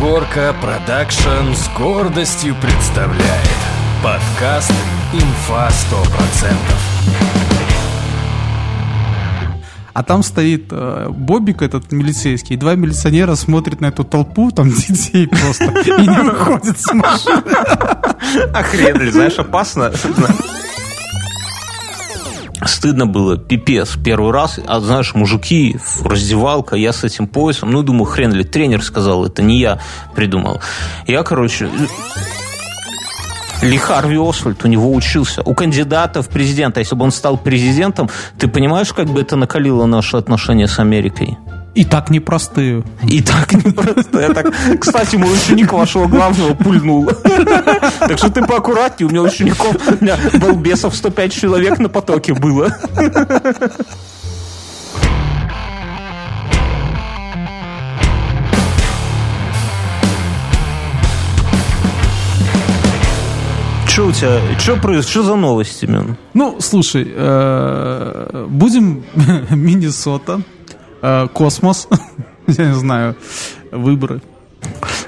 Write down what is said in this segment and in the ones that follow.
Горка Продакшн с гордостью представляет подкаст «Инфа 100%». А там стоит э, Бобик, этот милицейский, и два милиционера смотрят на эту толпу, там детей просто, и не выходят с машины. Охренели, знаешь, опасно. Стыдно было, пипец, первый раз, а знаешь, мужики, раздевалка, я с этим поясом, ну, думаю, хрен ли, тренер сказал, это не я придумал. Я, короче, ли Харви Освальд у него учился. У кандидата в президента, если бы он стал президентом, ты понимаешь, как бы это накалило наши отношения с Америкой? И так непростые. И так непростые. Так, кстати, мой ученик вашего главного пульнул. Так что ты поаккуратнее. У меня учеников, у меня балбесов 105 человек на потоке было. Что у тебя, что происходит, что за новости, Мин? Ну, слушай, э, будем Миннесота, космос, я не знаю, выборы.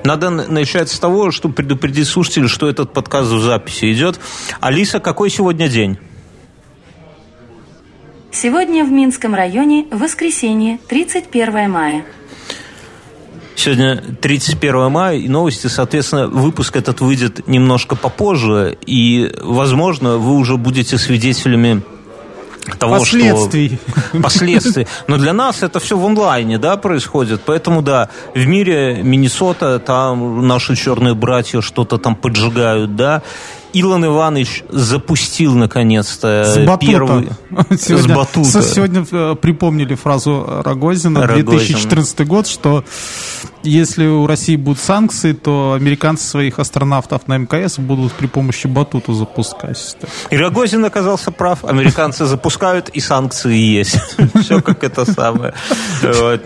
Надо начать с того, чтобы предупредить слушателей, что этот подкаст в записи идет. Алиса, какой сегодня день? Сегодня в Минском районе воскресенье, 31 мая. Сегодня 31 мая, и новости, соответственно, выпуск этот выйдет немножко попозже, и, возможно, вы уже будете свидетелями того, Последствий. что... Последствий. Но для нас это все в онлайне, да, происходит. Поэтому, да, в мире Миннесота, там наши черные братья что-то там поджигают, да, Илон Иванович запустил наконец-то С батута. первый... Сегодня, с батута. Сегодня э, припомнили фразу Рогозина, Рогозина. 2014 год, что если у России будут санкции, то американцы своих астронавтов на МКС будут при помощи батута запускать. И Рогозин оказался прав. Американцы запускают, и санкции есть. Все как это самое.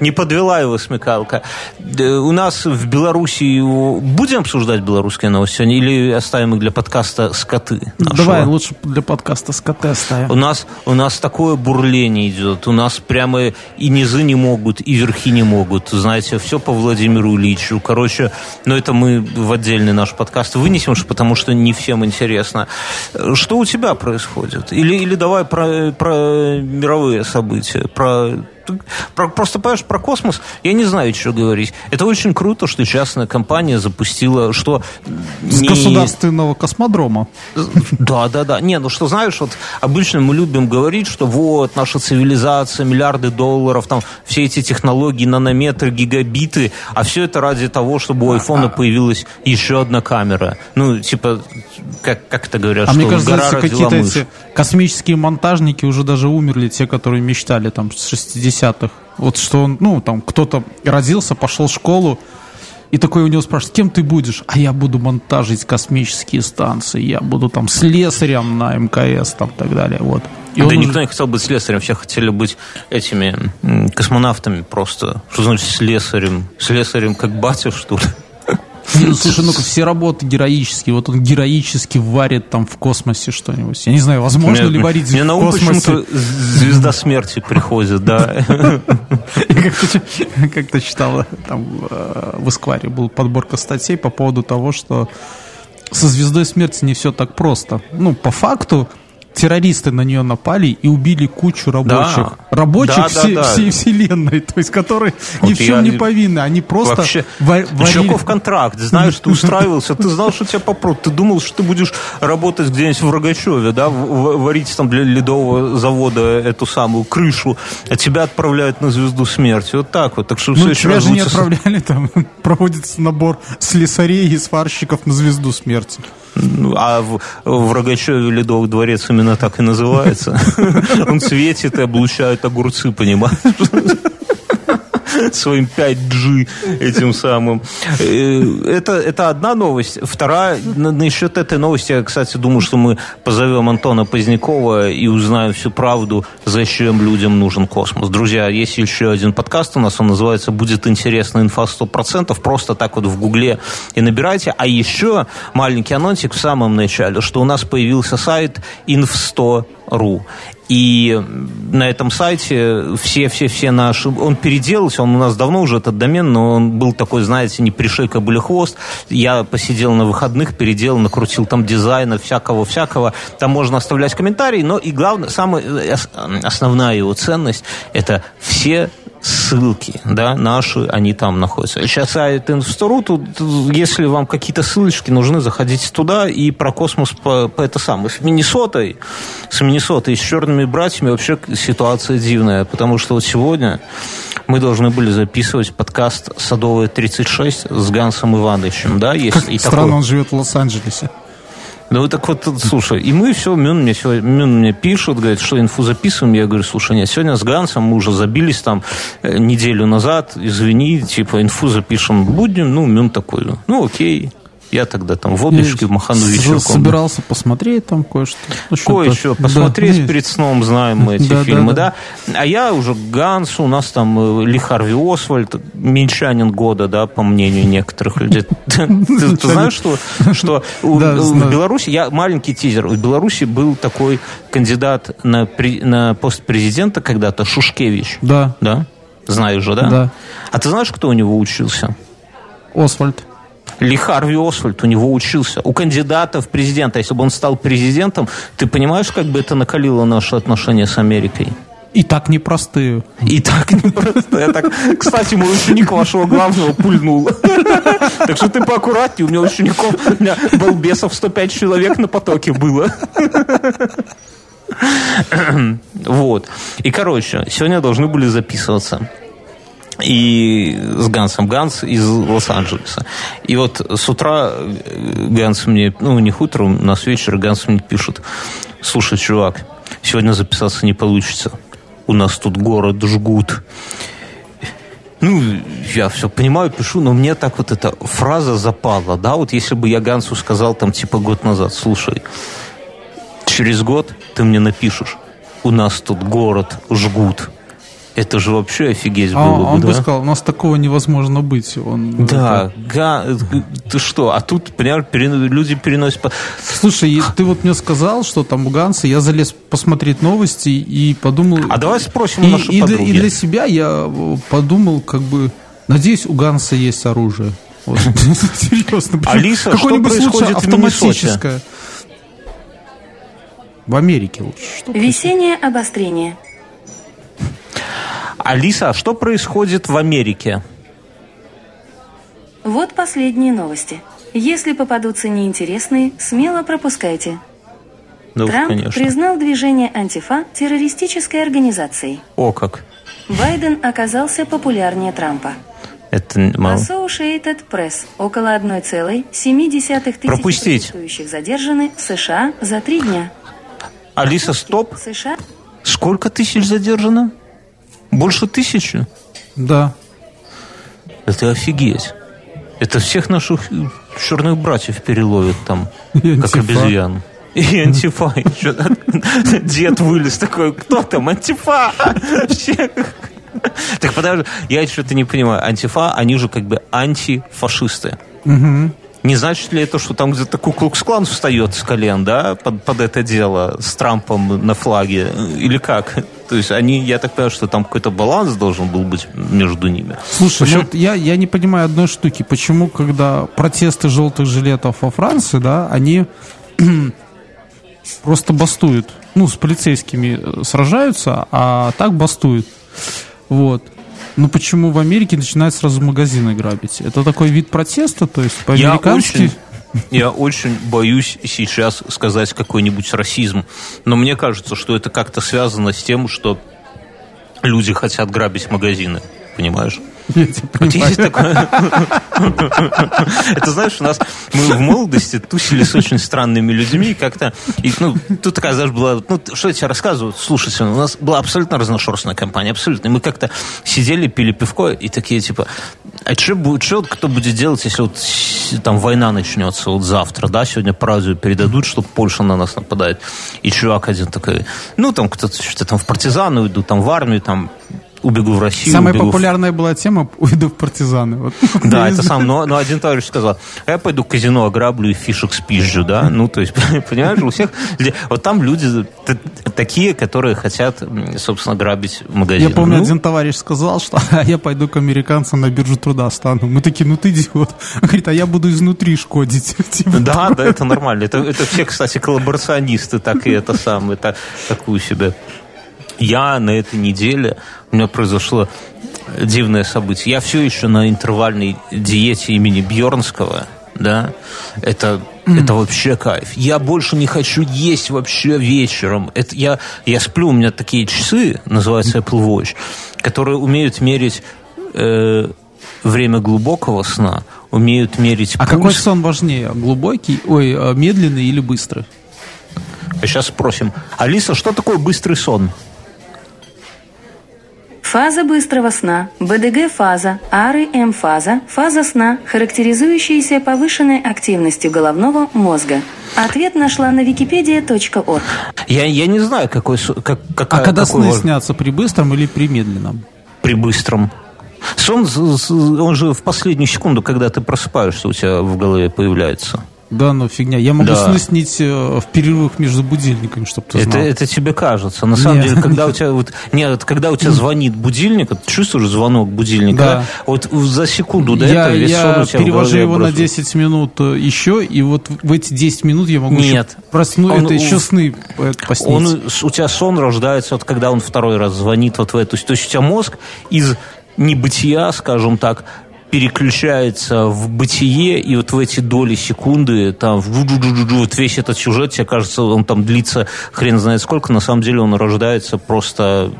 Не подвела его смекалка. Э, У нас в Беларуси... Будем обсуждать белорусские новости сегодня или оставим их для подкаста «Скоты»? нашего? Давай лучше для подкаста с КТ У нас, у нас такое бурление идет. У нас прямо и низы не могут, и верхи не могут. Знаете, все по Владимиру Ильичу. Короче, но это мы в отдельный наш подкаст вынесем, потому что не всем интересно. Что у тебя происходит? Или, или давай про, про мировые события, про- просто, понимаешь, про космос я не знаю, что говорить. Это очень круто, что частная компания запустила, что... С не- государственного космодрома. да, да, да. Не, ну что знаешь, вот обычно мы любим говорить, что вот наша цивилизация, миллиарды долларов, там все эти технологии, нанометры, гигабиты, а все это ради того, чтобы у айфона появилась еще одна камера. Ну, типа, как, как это говорят, А что мне кажется, гора какие-то эти космические монтажники уже даже умерли, те, которые мечтали там с 60-х. Вот что он, ну, там кто-то родился, пошел в школу, и такой у него спрашивают, кем ты будешь? А я буду монтажить космические станции, я буду там слесарем на мкс там так далее. Вот. И да никто уже- не хотел быть слесарем, все хотели быть этими космонавтами просто. Что значит слесарем? Слесарем как батя, что ли? Слушай, ну-ка, все работы героические. Вот он героически варит там в космосе что-нибудь. Я не знаю, возможно ли варить мне в на ум космосе. почему-то звезда смерти приходит, да. Я как-то, читал, там э, в Эскваре была подборка статей по поводу того, что со звездой смерти не все так просто. Ну, по факту, террористы на нее напали и убили кучу рабочих. Рабочих Да, да, все- да. всей вселенной, то есть которые ни Вот в чем я- не повинны. Они просто Вообще, ва- варили- Чуваков контракт, знаешь, ты устраивался, ты знал, что тебя попрут, ты думал, что ты будешь работать где-нибудь в Рогачеве, да, варить там для ледового завода эту самую крышу, а тебя отправляют на звезду смерти. Вот так вот. Так что Ну, тебя же не отправляли, там проводится набор слесарей и сварщиков на звезду смерти. А в, в Рогачеве Ледовый дворец именно так и называется. Он светит и облучает огурцы, понимаешь? Своим 5G этим самым. Э, Это, это одна новость. Вторая, на- насчет этой новости, я, кстати, думаю, что мы позовем Антона Позднякова и узнаем всю правду, зачем людям нужен космос. Друзья, есть еще один подкаст у нас, он называется «Будет интересно, инфа 100%». Просто так вот в гугле и набирайте. А еще маленький анонсик в самом начале, что у нас появился сайт inf100 ру. И на этом сайте все-все-все наши... Он переделался, он у нас давно уже этот домен, но он был такой, знаете, не пришейка были хвост. Я посидел на выходных, переделал, накрутил там дизайна, всякого-всякого. Там можно оставлять комментарии, но и главное, самая э, основная его ценность – это все ссылки, да, наши, они там находятся. Сейчас сайт Инвестору, тут, если вам какие-то ссылочки нужны, заходите туда и про космос по, по это самое. С Миннесотой, с Миннесотой, с черными братьями вообще ситуация дивная, потому что вот сегодня мы должны были записывать подкаст «Садовая 36» с Гансом Ивановичем, да, если странно, такой... он живет в Лос-Анджелесе. Ну, так вот, слушай, и мы все, Мюн мне, все, Мюн мне пишет, говорит, что инфу записываем. Я говорю, слушай, нет, сегодня с Гансом мы уже забились там э, неделю назад, извини, типа, инфу запишем будем. Ну, Мюн такой, ну, окей. Я тогда там в облачке махану вечерком. Собирался посмотреть там кое-что. Ну, Кое-что посмотреть да, перед сном, знаем мы эти да, фильмы, да, да. да. А я уже Ганс, у нас там э, Ли Харви Освальд, минчанин года, да, по мнению некоторых людей. Ты знаешь, что в Беларуси, я маленький тизер, в Беларуси был такой кандидат на пост президента когда-то, Шушкевич. Да. Да? Знаешь же, да? Да. А ты знаешь, кто у него учился? Освальд. Ли Харви Освальд у него учился. У кандидата в президента, если бы он стал президентом, ты понимаешь, как бы это накалило наши отношения с Америкой? И так непростые. И так непростые. Так, кстати, мой ученик вашего главного пульнул. Так что ты поаккуратнее. У меня учеников, у меня балбесов 105 человек на потоке было. Вот. И, короче, сегодня должны были записываться и с Гансом. Ганс из Лос-Анджелеса. И вот с утра э, Ганс мне, ну, не утром, у нас вечер, Ганс мне пишет, слушай, чувак, сегодня записаться не получится. У нас тут город жгут. Ну, я все понимаю, пишу, но мне так вот эта фраза запала, да, вот если бы я Гансу сказал там типа год назад, слушай, через год ты мне напишешь, у нас тут город жгут. Это же вообще офигеть а, было Он бы, да? сказал, у нас такого невозможно быть. Он, да, это... га... ты что? А тут, понимаешь, перен... люди переносят... Слушай, ты вот мне сказал, что там у Ганса, я залез посмотреть новости и подумал... А давай спросим и, у нашей и, подруги. и для себя я подумал, как бы, надеюсь, у Ганса есть оружие. Вот. Серьезно. Алиса, что происходит автоматическое? В Америке лучше. Весеннее обострение. Алиса, а что происходит в Америке? Вот последние новости. Если попадутся неинтересные, смело пропускайте. Ну, Трамп конечно. признал движение антифа террористической организацией. О как! Байден оказался популярнее Трампа. Это мало. Associated Press. Около 1,7 тысяч протестующих задержаны в США за три дня. Алиса, стоп. США? Сколько тысяч задержано? Больше тысячи? Да. Это офигеть. Это всех наших черных братьев переловят там, как обезьян. И антифа. Дед вылез такой, кто там, антифа? Так подожди, я что-то не понимаю. Антифа, они же как бы антифашисты. Угу. Не значит ли это, что там где-то Куклукс-клан встает с колен, да, под, под это дело с Трампом на флаге? Или как? То есть они, я так понимаю, что там какой-то баланс должен был быть между ними. Слушай, общем... вот я, я не понимаю одной штуки. Почему, когда протесты желтых жилетов во Франции, да, они просто бастуют. Ну, с полицейскими э, сражаются, а так бастуют. Вот. Ну почему в Америке начинают сразу магазины грабить? Это такой вид протеста, то есть по-американски... Я очень боюсь сейчас сказать какой-нибудь расизм, но мне кажется, что это как-то связано с тем, что люди хотят грабить магазины, понимаешь? Вот есть такое... Это знаешь, у нас мы в молодости тусили с очень странными людьми, как-то, и, ну, тут такая, знаешь, была, ну, что я тебе рассказываю, слушайте, у нас была абсолютно разношерстная компания, абсолютно, и мы как-то сидели, пили пивко, и такие, типа, а что будет, что кто будет делать, если вот там война начнется вот завтра, да, сегодня по радио передадут, что Польша на нас нападает, и чувак один такой, ну, там кто-то что-то там в партизаны уйдут, там в армию, там убегу в Россию. Самая популярная в... была тема «Уйду в партизаны». Вот. Да, это сам, но, но один товарищ сказал, «А я пойду в казино ограблю и фишек спизжу, да, ну, то есть, понимаешь, у всех, вот там люди такие, которые хотят, собственно, грабить магазин. Я помню, ну, один товарищ сказал, что «А я пойду к американцам на биржу труда стану. Мы такие, ну ты идиот. Он говорит, а я буду изнутри шкодить. Типа да, да, это нормально. Это, это все, кстати, коллаборационисты так и это самое, так, такую себе. Я на этой неделе, у меня произошло дивное событие. Я все еще на интервальной диете имени Бьернского, да, это, это вообще кайф. Я больше не хочу есть вообще вечером. Это я, я сплю, у меня такие часы, называются Apple Watch, которые умеют мерить э, время глубокого сна, умеют мерить А какой сон важнее, глубокий, ой, э, медленный или быстрый? А сейчас спросим. Алиса, что такое быстрый сон? Фаза быстрого сна, БДГ-фаза, АРы-М-фаза, фаза сна, характеризующаяся повышенной активностью головного мозга. Ответ нашла на wikipedia.org. Я, я не знаю, какой... Как, какая, а когда сны вож... снятся, при быстром или при медленном? При быстром. Сон, он же в последнюю секунду, когда ты просыпаешься, у тебя в голове появляется. Да, ну фигня. Я могу да. сны снить э, в перерывах между будильниками, чтобы ты это, знал. Это тебе кажется. На самом нет. деле, когда у тебя вот нет, когда у тебя звонит будильник, ты чувствуешь звонок будильника, да. вот за секунду до я, этого весь я сон у тебя перевожу его на 10 минут э, еще, и вот в эти 10 минут я могу нет. проснуть, он, это еще сны э, поснить. Он, у тебя сон рождается, вот когда он второй раз звонит вот в эту. То есть у тебя мозг из небытия, скажем так, переключается в бытие, и вот в эти доли секунды, там, вот весь этот сюжет, тебе кажется, он там длится хрен знает сколько, на самом деле он рождается просто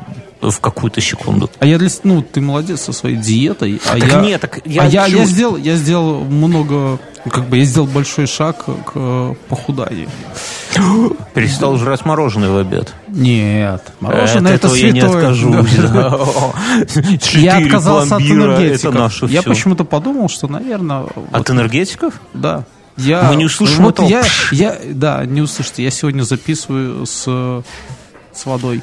в какую-то секунду. А я для... Ну, ты молодец со своей диетой. А так я... нет, так я... А я, я, сделал, я сделал много... Как бы я сделал большой шаг к похуданию. Перестал жрать мороженое в обед. Нет, мороженое От это святое. я не откажусь. Я отказался от энергетиков. Я почему-то подумал, что, наверное... От энергетиков? Да. Я, Мы не услышим вот Я, я, да, не услышите. Я сегодня записываю с, с водой.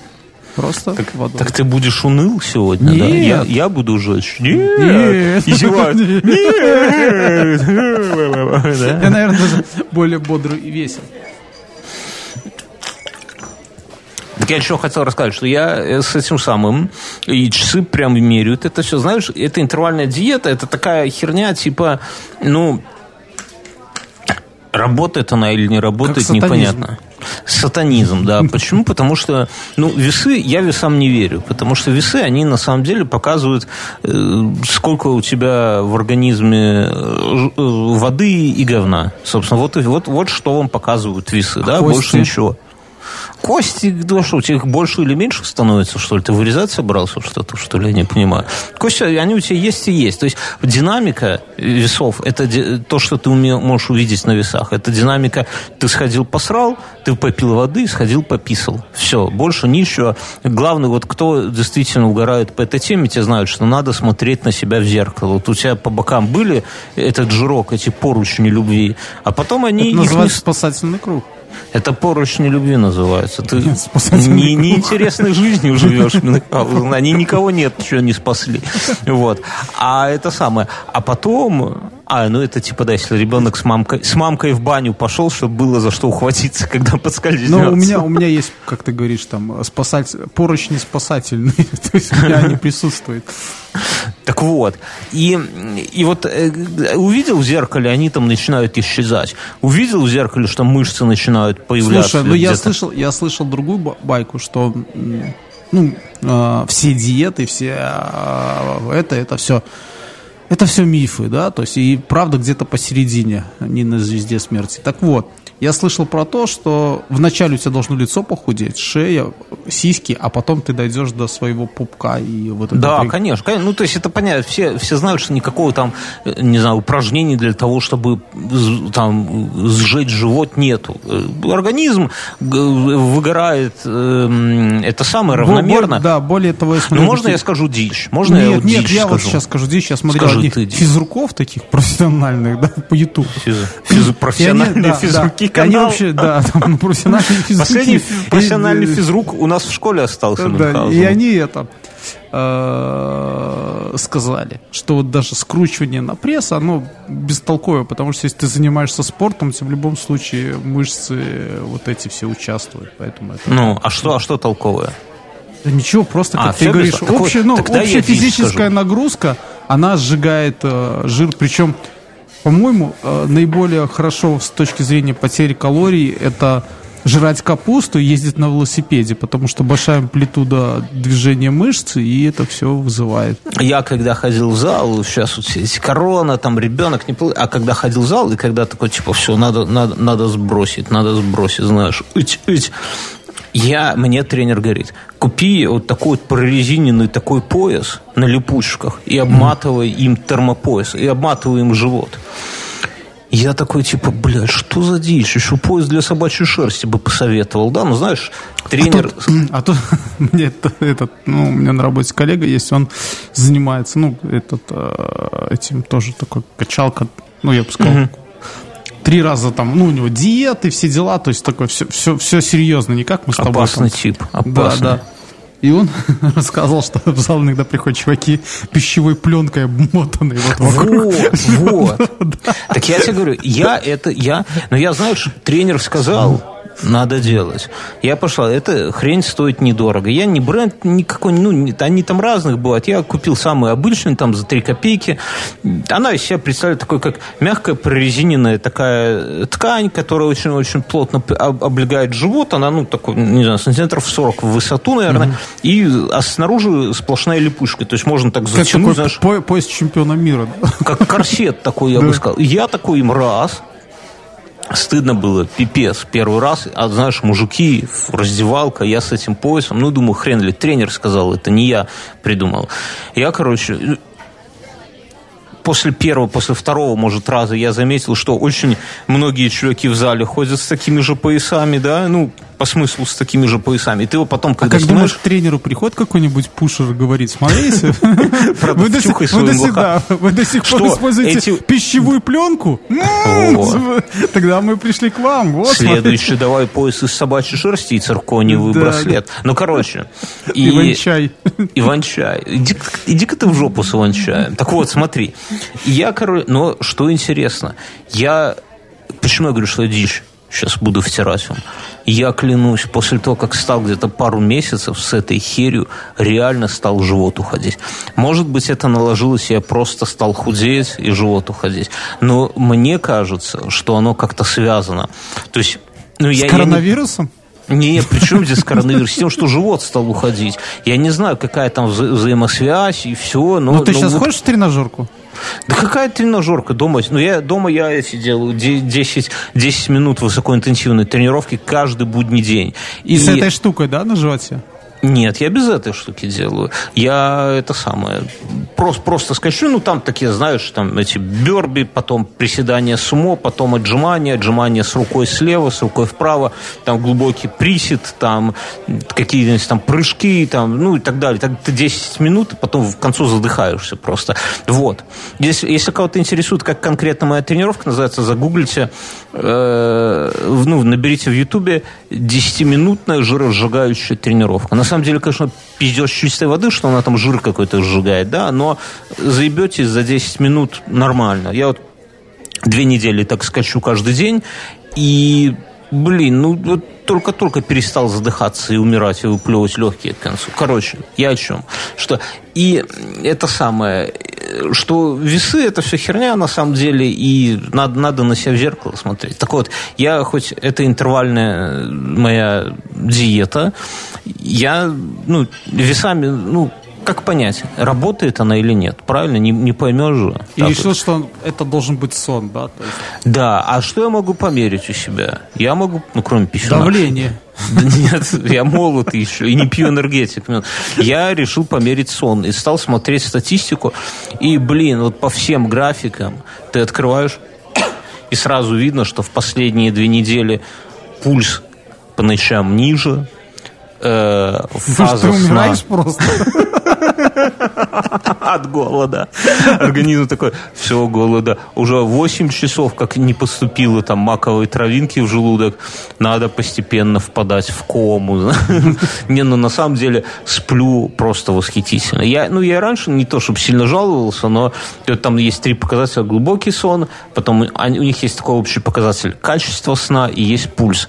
Просто так, водой. Так ты будешь уныл сегодня, Нет. да? Я, я буду жечь. Нет. Нет. Издеваюсь. Нет. Я, наверное, даже более бодрый и весел. Так я еще хотел рассказать, что я э, с этим самым, и часы прям меряют это все. Знаешь, это интервальная диета, это такая херня, типа, ну, работает она или не работает, непонятно. Сатанизм, да. Почему? Потому что, ну, весы, я весам не верю, потому что весы, они на самом деле показывают, э, сколько у тебя в организме э, воды и говна. Собственно, вот, вот, вот что вам показывают весы, а да, кости? больше ничего. Кости, да что, у тебя их больше или меньше становится, что ли? Ты вырезать собрался что-то, что ли? Я не понимаю. Кости, они у тебя есть и есть. То есть динамика весов, это то, что ты можешь увидеть на весах. Это динамика, ты сходил посрал, ты попил воды, сходил пописал. Все, больше ничего. Главное, вот кто действительно угорает по этой теме, те знают, что надо смотреть на себя в зеркало. Вот у тебя по бокам были этот жирок, эти поручни любви, а потом они... Это называется не... спасательный круг. Это поручни любви называется. Ты не, неинтересной жизнью живешь. Они никого нет, что не спасли. Вот. А это самое. А потом... А, ну это типа, да, если ребенок с мамкой, с мамкой в баню пошел, чтобы было за что ухватиться, когда подскользнется. Ну, у меня, у меня есть, как ты говоришь, там, спасать, поручни спасательные. То есть у меня они присутствуют. Так вот, и, и вот э, увидел в зеркале, они там начинают исчезать. Увидел в зеркале, что мышцы начинают появляться. Слушай, ну я слышал, я слышал другую байку, что ну, э, все диеты, все э, это, это все это все мифы, да, то есть и правда где-то посередине, не на звезде смерти. Так вот, я слышал про то, что вначале у тебя должно лицо похудеть, шея, сиськи, а потом ты дойдешь до своего пупка и вот это. Да, при... конечно, конечно. Ну, то есть это понятно. Все, все знают, что никакого там, не знаю, упражнений для того, чтобы там сжечь живот нету. Организм выгорает э, это самое равномерно. Бо, да, более того, если... Ну, можно я скажу дичь? Можно нет, я вот Нет, я скажу? вот сейчас скажу дичь. Я смотрел Скажи одних физруков таких профессиональных, да, по Ютубу. Физ... Физ... Профессиональные физруки канал. Они вообще, да, там профессиональные физруки. Последний профессиональный физрук у нас в школе остался. Да, и они это э, сказали, что вот даже скручивание на пресс, оно бестолковое, потому что если ты занимаешься спортом, то в любом случае мышцы вот эти все участвуют, поэтому это... Ну, а что, а что толковое? Да ничего, просто, а, как ты говоришь, общая, ну, общая физическая нагрузка, она сжигает э, жир, причем, по-моему, э, наиболее хорошо с точки зрения потери калорий это жрать капусту и ездить на велосипеде, потому что большая амплитуда движения мышц, и это все вызывает. Я когда ходил в зал, сейчас вот эти корона, там ребенок не а когда ходил в зал, и когда такой, типа, все, надо, надо, надо сбросить, надо сбросить, знаешь, ить, ить. Я, мне тренер говорит, купи вот такой вот прорезиненный такой пояс на липучках и обматывай им термопояс, и обматывай им живот. Я такой, типа, блядь, что за дичь? Еще поезд для собачьей шерсти бы посоветовал, да? Ну, знаешь, тренер... А тут, а тут мне этот, ну, у меня на работе коллега есть, он занимается, ну, этот, э, этим тоже такой качалка, ну, я бы сказал, угу. Три раза там, ну, у него диеты, все дела, то есть такое все, все, все серьезно, не как мы с тобой. Опасный там. тип, опасный. Да, да. И он рассказал, что в зал иногда приходят чуваки пищевой пленкой обмотанные вот вокруг. Вот, вот. Так я тебе говорю, я это, я, но я знаю, что тренер сказал, надо делать. Я пошла, эта хрень стоит недорого. Я не бренд никакой, ну, они там разных бывают. Я купил самый обычный, там, за 3 копейки. Она из себя представляет такой, как мягкая прорезиненная такая ткань, которая очень-очень плотно облегает живот. Она, ну, такой, не знаю, сантиметров 40 в высоту, наверное. Угу. И а снаружи сплошная липучка. То есть можно так затянуть, знаешь... По пояс чемпиона мира. Как корсет такой, я бы сказал. Я такой им раз, Стыдно было, пипец, первый раз. А знаешь, мужики, раздевалка, я с этим поясом. Ну, думаю, хрен ли, тренер сказал, это не я придумал. Я, короче, после первого, после второго, может, раза я заметил, что очень многие чуваки в зале ходят с такими же поясами, да, ну, по смыслу с такими же поясами. И ты его потом, когда а как снимаешь... думаешь, к тренеру приходит какой-нибудь пушер говорит, смотрите, вы до сих пор используете пищевую пленку? Тогда мы пришли к вам. Следующий давай пояс из собачьей шерсти и циркониевый браслет. Ну, короче. Иван-чай. Иван-чай. Иди-ка ты в жопу с Иван-чаем. Так вот, смотри. Я, короче, но что интересно, я... Почему я говорю, что дичь? Сейчас буду втирать вам. Я клянусь, после того, как стал где-то пару месяцев с этой херью, реально стал живот уходить. Может быть, это наложилось, я просто стал худеть и живот уходить. Но мне кажется, что оно как-то связано. То есть, ну, с я, коронавирусом? Я не... Нет, при чем здесь коронавирус? С тем, что живот стал уходить. Я не знаю, какая там вза- взаимосвязь и все. Но, ну, ты но сейчас вот... ходишь в тренажерку? Да какая тренажерка дома? Ну, я, дома я сидел 10, 10 минут высокоинтенсивной тренировки каждый будний день. И, и с этой штукой, да, на животе? Нет, я без этой штуки делаю. Я это самое, просто, просто скачу, ну там такие, знаешь, там эти берби, потом приседания сумо, потом отжимания, отжимания с рукой слева, с рукой вправо, там глубокий присед, там какие-нибудь там прыжки, там, ну и так далее. Так ты 10 минут, потом в концу задыхаешься просто. Вот. Если, если кого-то интересует, как конкретно моя тренировка называется, загуглите, э, ну, наберите в Ютубе 10-минутная жиросжигающая тренировка. На самом деле, конечно, пиздешь чистой воды, что она там жир какой-то сжигает, да, но заебетесь за 10 минут нормально. Я вот две недели так скачу каждый день, и Блин, ну вот только-только перестал задыхаться и умирать, и выплевывать легкие к концу. Короче, я о чем? Что и это самое, что весы это все херня на самом деле, и надо, надо на себя в зеркало смотреть. Так вот, я хоть это интервальная моя диета, я ну, весами, ну, как понять, работает она или нет? Правильно, не, не поймешь же. И решил, вот. что это должен быть сон, да? То есть... Да, а что я могу померить у себя? Я могу, ну, кроме пищевого. Давление. Да нет, я молод еще и не пью энергетик. Я решил померить сон и стал смотреть статистику. И, блин, вот по всем графикам ты открываешь, и сразу видно, что в последние две недели пульс по ночам ниже, э, фаза ты умираешь сна... просто? От голода. Организм такой, все, голода. Уже 8 часов, как не поступило там маковой травинки в желудок, надо постепенно впадать в кому. Не, ну на самом деле сплю просто восхитительно. Я, ну, я раньше не то, чтобы сильно жаловался, но там есть три показателя. Глубокий сон, потом у них есть такой общий показатель качества сна и есть пульс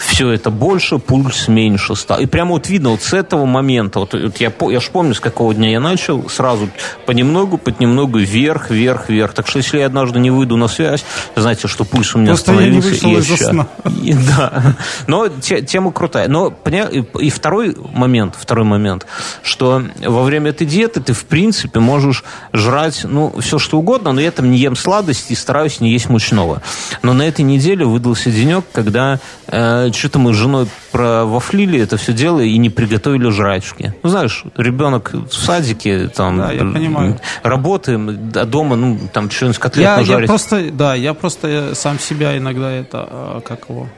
все это больше, пульс меньше стал. И прямо вот видно вот с этого момента, вот, вот я, я же помню, с какого дня я начал, сразу понемногу, понемногу вверх, вверх, вверх. Так что если я однажды не выйду на связь, знаете, что пульс у меня Просто остановился. Я не вышел из сна. И, да. Но те, тема крутая. Но и, и второй момент, второй момент, что во время этой диеты ты, в принципе, можешь жрать, ну, все что угодно, но я там не ем сладости и стараюсь не есть мучного. Но на этой неделе выдался денек, когда э, что-то мы с женой провафлили это все дело и не приготовили жрачки. Ну, знаешь, ребенок в садике, там, да, я понимаю. работаем, а дома, ну, там, что-нибудь котлет я, нажарить. Я просто, да, я просто сам себя иногда это, а, как его,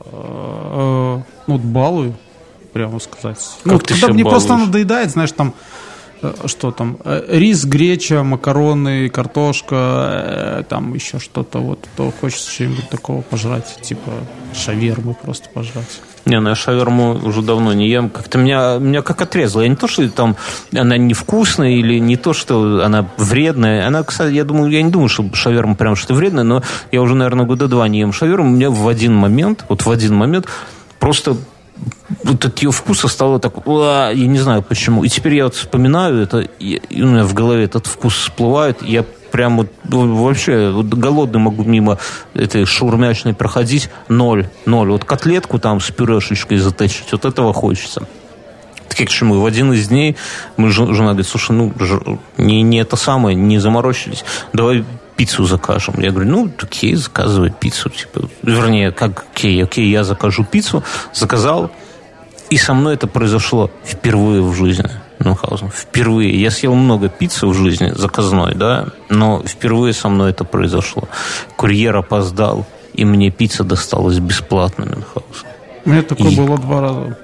а, ну, балую, прямо сказать. Как ну, когда мне балуешь? просто надоедает, знаешь, там, Э, что там, э, рис, греча, макароны, картошка, э, там еще что-то, вот, то хочется что-нибудь такого пожрать, типа шавермы просто пожрать. Не, ну я шаверму уже давно не ем. Как-то меня, меня как отрезало. Я не то, что там она невкусная или не то, что она вредная. Она, кстати, я думаю, я не думаю, что шаверма прям что-то вредное, но я уже, наверное, года два не ем шаверму. У меня в один момент, вот в один момент просто вот от ее вкуса стало так, я не знаю почему. И теперь я вот вспоминаю это, и у меня в голове этот вкус всплывает, и я прям вот ну, вообще вот голодный могу мимо этой шаурмячной проходить, ноль, ноль. Вот котлетку там с пюрешечкой затащить, вот этого хочется. Так к чему? В один из дней мы, жена говорит, слушай, ну, не, не это самое, не заморочились, давай пиццу закажем. Я говорю, ну, окей, заказывай пиццу. Типа, вернее, как, окей, окей, я закажу пиццу. Заказал. И со мной это произошло впервые в жизни. Мюнхгаузен. Впервые. Я съел много пиццы в жизни, заказной, да, но впервые со мной это произошло. Курьер опоздал, и мне пицца досталась бесплатно, Мюнхгаузен. У меня такое и... было два раза.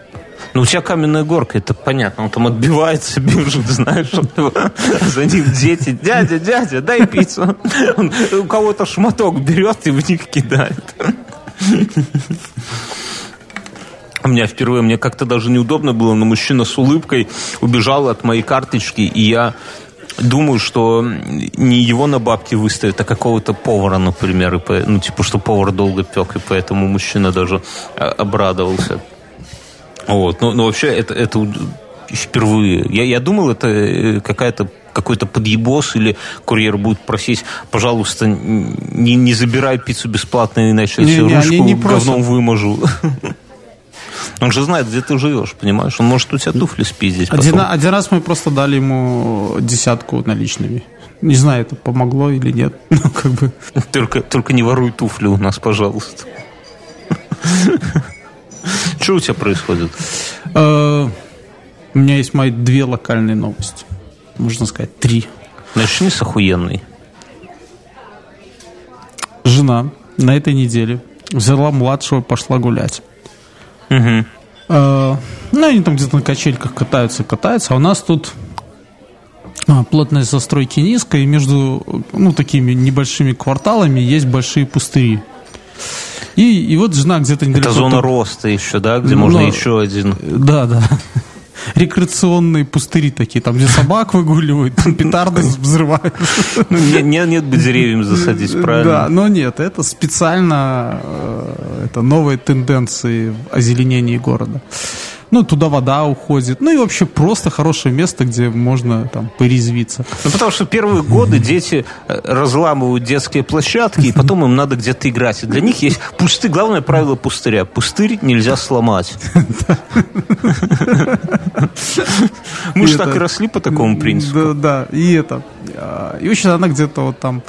Ну, у тебя каменная горка, это понятно. Он там отбивается, бежит, знаешь, за ним дети. Дядя, дядя, дай пиццу. Он у кого-то шматок берет и в них кидает. У меня впервые, мне как-то даже неудобно было, но мужчина с улыбкой убежал от моей карточки, и я думаю, что не его на бабки выставят, а какого-то повара, например, и ну, типа, что повар долго пек, и поэтому мужчина даже а, обрадовался. Вот. Ну, ну вообще, это, это впервые. Я, я думал, это э, какая-то какой-то подъебос или курьер будет просить, пожалуйста, не, не забирай пиццу бесплатно, иначе не, я не, ручку не говном выможу. Он же знает, где ты живешь, понимаешь? Он может у тебя туфли спиздить. Один, один раз мы просто дали ему десятку наличными. Не знаю, это помогло или нет. Ну, как бы. Только, только не воруй туфли у нас, пожалуйста. Что у тебя происходит? Э, у меня есть мои две локальные новости. Можно сказать, три. Начни с охуенной. Жена на этой неделе взяла младшего, пошла гулять. Угу. Ну, они там где-то на качельках катаются, катаются, а у нас тут а, плотность застройки низкая, и между ну, такими небольшими кварталами есть большие пустыри. И, и вот жена где-то недалеко... Это зона там... роста еще, да, где Но... можно еще один... Да, да. Рекреационные пустыри такие, там, где собак выгуливают, там петарды взрывают. Ну, нет, нет бы деревьям засадить, правильно? Да, но нет, это специально, э, это новые тенденции в озеленении города ну, туда вода уходит. Ну и вообще просто хорошее место, где можно там порезвиться. Ну, потому что первые годы дети э, разламывают детские площадки, и потом им надо где-то играть. И для них есть пустырь. Главное правило пустыря. Пустырь нельзя сломать. Мы же так и росли по такому принципу. Да. И это. А, и очень она где-то вот там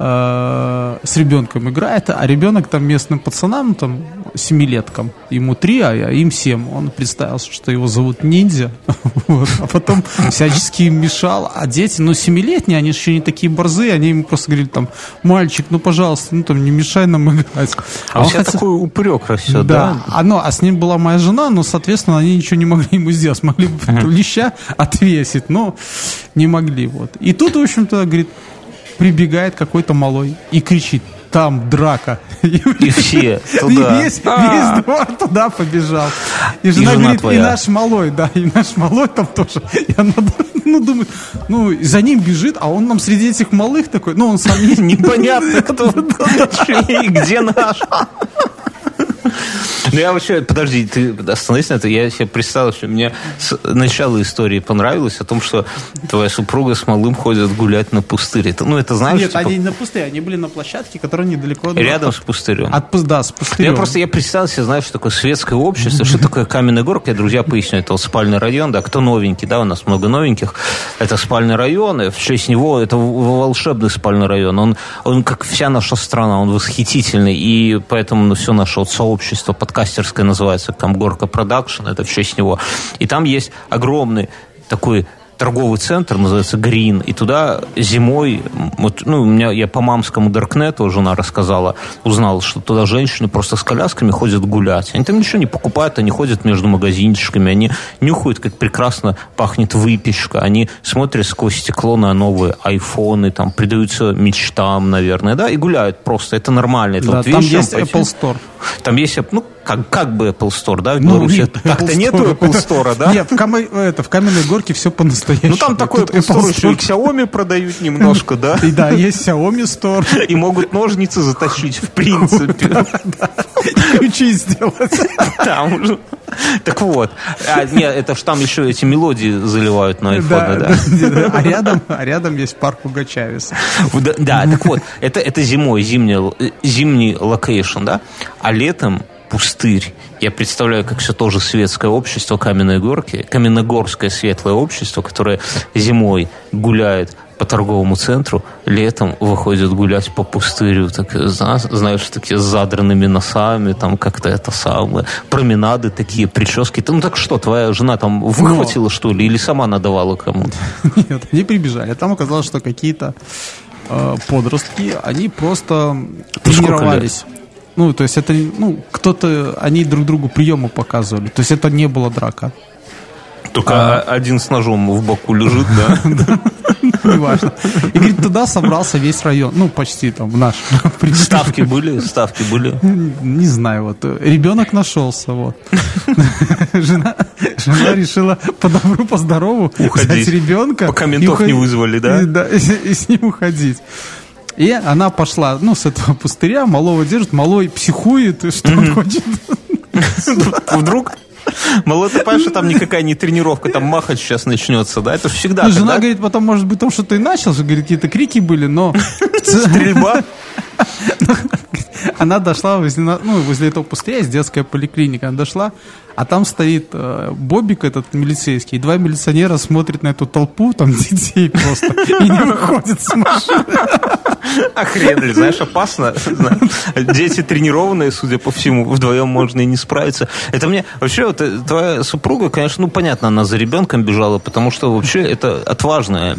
Э, с ребенком играет, а ребенок там местным пацанам там семилеткам. Ему три, а им семь. Он представился, что его зовут Ниндзя. вот. А потом всячески им мешал. А дети, ну, семилетние, они еще не такие борзые, они ему просто говорили там, мальчик, ну, пожалуйста, ну, там, не мешай нам играть. А, а у тебя хотел... такой упрек растет, да? Да. А, ну, а с ним была моя жена, но, соответственно, они ничего не могли ему сделать. Могли бы леща отвесить, но не могли. Вот. И тут, в общем-то, говорит, прибегает какой-то малой и кричит, там драка. И все туда. И весь, а. весь двор туда побежал. И жена, и жена говорит, твоя. и наш малой, да, и наш малой там тоже. И она, ну, думает, ну, за ним бежит, а он нам среди этих малых такой, ну, он сам непонятно, кто, где наш. Ну я вообще, подожди, ты остановись на это. Я себе представил, что мне с начала истории понравилось о том, что твоя супруга с малым ходят гулять на пустыре. Ну, это знаешь... Нет, типа... они на пустыре, они были на площадке, которая недалеко... Рядом от... с пустырем. От, да, с пустырем. Я просто я представил себе, знаешь, что такое светское общество, что такое каменный город. Я, друзья, поясню, это вот спальный район, да, кто новенький, да, у нас много новеньких. Это спальный район, и в честь него это волшебный спальный район. Он, он как вся наша страна, он восхитительный, и поэтому ну, все наше вот сообщество под подкастерская называется, Камгорка Продакшн, это в честь него. И там есть огромный такой торговый центр, называется Грин, и туда зимой, вот, ну, у меня, я по мамскому Даркнету, жена рассказала, узнал, что туда женщины просто с колясками ходят гулять. Они там ничего не покупают, они ходят между магазинчиками, они нюхают, как прекрасно пахнет выпечка, они смотрят сквозь стекло на новые айфоны, там, предаются мечтам, наверное, да, и гуляют просто, это нормально. Это да, вот там есть. Apple Store. Там есть, ну, как, как бы Apple Store, да, в ну, Беларуси? Так-то нету Apple Store, да? Нет, в, Кама, это, в Каменной Горке все по-настоящему. Ну, там такой Apple Store еще и Xiaomi продают немножко, да? И да, есть Xiaomi Store. И могут ножницы затащить, в принципе. Ключи сделать. Там уже. Так вот. А, нет, это ж там еще эти мелодии заливают на iPhone, да? да. А рядом, а рядом есть парк у Гачависа. Да, да, так вот, это, это зимой, зимний, зимний location, да? А летом пустырь. Я представляю, как все тоже светское общество Каменной Горки, Каменногорское светлое общество, которое зимой гуляет по торговому центру, летом выходят гулять по пустырю, так, знаешь, такие с задранными носами, там как-то это самое, променады такие, прически. Ну так что, твоя жена там выхватила, Но... что ли, или сама надавала кому-то? Нет, они прибежали. Там оказалось, что какие-то э, подростки, они просто тренировались. Ну, то есть это, ну, кто-то, они друг другу приемы показывали. То есть это не было драка. Только а... один с ножом в боку лежит, да? Неважно. И говорит, туда собрался весь район. Ну, почти там, наш. Ставки были? Ставки были? Не знаю, вот. Ребенок нашелся, вот. Жена, жена решила по добру, по здорову взять ребенка. Пока ментов не вызвали, да? Да, и с ним уходить. И она пошла, ну, с этого пустыря, малого держит, малой психует, что он хочет. Вдруг Малой, ты понимаешь, что там никакая не тренировка, там махать сейчас начнется, да? Это всегда ну, Жена говорит, потом, может быть, том, что ты начал, говорит, какие-то крики были, но... Стрельба? Она дошла возле, ну, возле этого пустыря, есть детская поликлиника, она дошла, а там стоит э, Бобик этот милицейский, и два милиционера смотрят на эту толпу, там детей просто, и не выходят с машины. Охренели, знаешь, опасно. Дети тренированные, судя по всему, вдвоем можно и не справиться. Это мне... Вообще, вот э, твоя супруга, конечно, ну, понятно, она за ребенком бежала, потому что вообще это отважная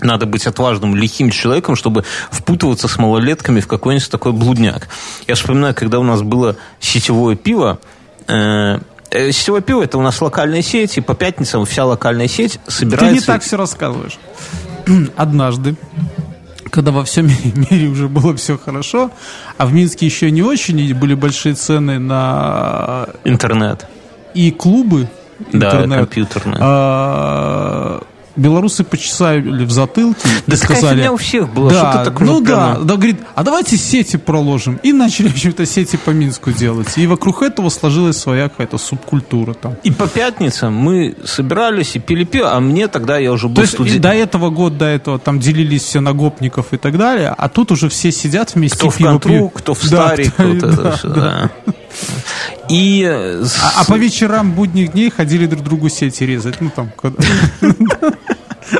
надо быть отважным, лихим человеком, чтобы впутываться с малолетками в какой-нибудь такой блудняк. Я вспоминаю, когда у нас было сетевое пиво, э, э Сетевое пиво это у нас локальная сеть, и по пятницам вся локальная сеть собирается. Ты не так все рассказываешь. Однажды когда во всем мире уже было все хорошо, а в Минске еще не очень, и были большие цены на... Интернет. И клубы. Да, интернет. компьютерные. А, белорусы почесали в затылке да и сказали... у всех была, да, что так Ну да, да, говорит, а давайте сети проложим. И начали что-то сети по Минску делать. И вокруг этого сложилась своя какая-то субкультура там. И по пятницам мы собирались и пили пиво, а мне тогда я уже был То есть студент. до этого года, до этого там делились все на гопников и так далее, а тут уже все сидят вместе. Кто в контру, кто в старик, да, кто, да, это да. И... А, а по вечерам будних дней ходили друг другу сети резать. Ну, там,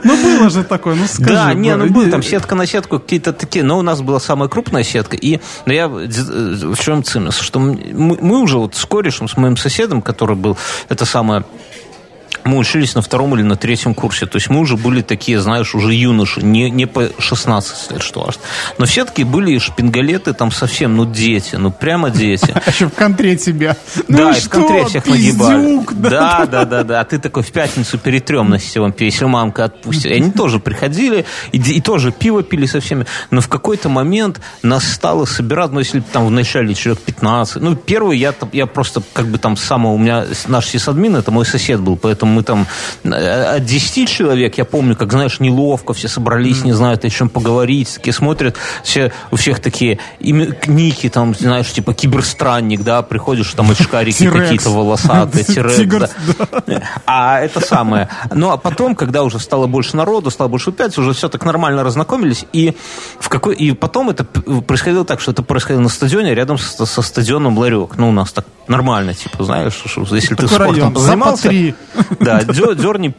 Ну, было же такое, ну скажи. Да, не, ну было там сетка на сетку, какие-то такие, но у нас была самая крупная сетка, и но я в чем цимис, что мы, мы уже вот с корешем, с моим соседом, который был, это самое мы учились на втором или на третьем курсе. То есть мы уже были такие, знаешь, уже юноши, не, не по 16 лет, что важно. Но все-таки были шпингалеты там совсем, ну, дети, ну, прямо дети. А еще в контре тебя. Ну да, и в контре всех нагибали. Да, да, да, да. А ты такой в пятницу перетрем на сетевом пиве, если мамка отпустит. И они тоже приходили и, и тоже пиво пили со всеми. Но в какой-то момент нас стало собирать, ну, если там в начале человек 15. Ну, первый я, я просто как бы там самого, у меня наш сисадмин, это мой сосед был, поэтому мы там э, от 10 человек, я помню, как, знаешь, неловко, все собрались, не знают о чем поговорить, такие смотрят, все, у всех такие ники, там, знаешь, типа киберстранник, да, приходишь, там очкарики какие-то волосатые, тирекс. А это самое. Ну, а потом, когда уже стало больше народу, стало больше пять, уже все так нормально разнакомились, и, в какой, и потом это происходило так, что это происходило на стадионе, рядом со, со стадионом Ларек. Ну, у нас так нормально, типа, знаешь, что, если ты спортом район. позанимался... Да, дерни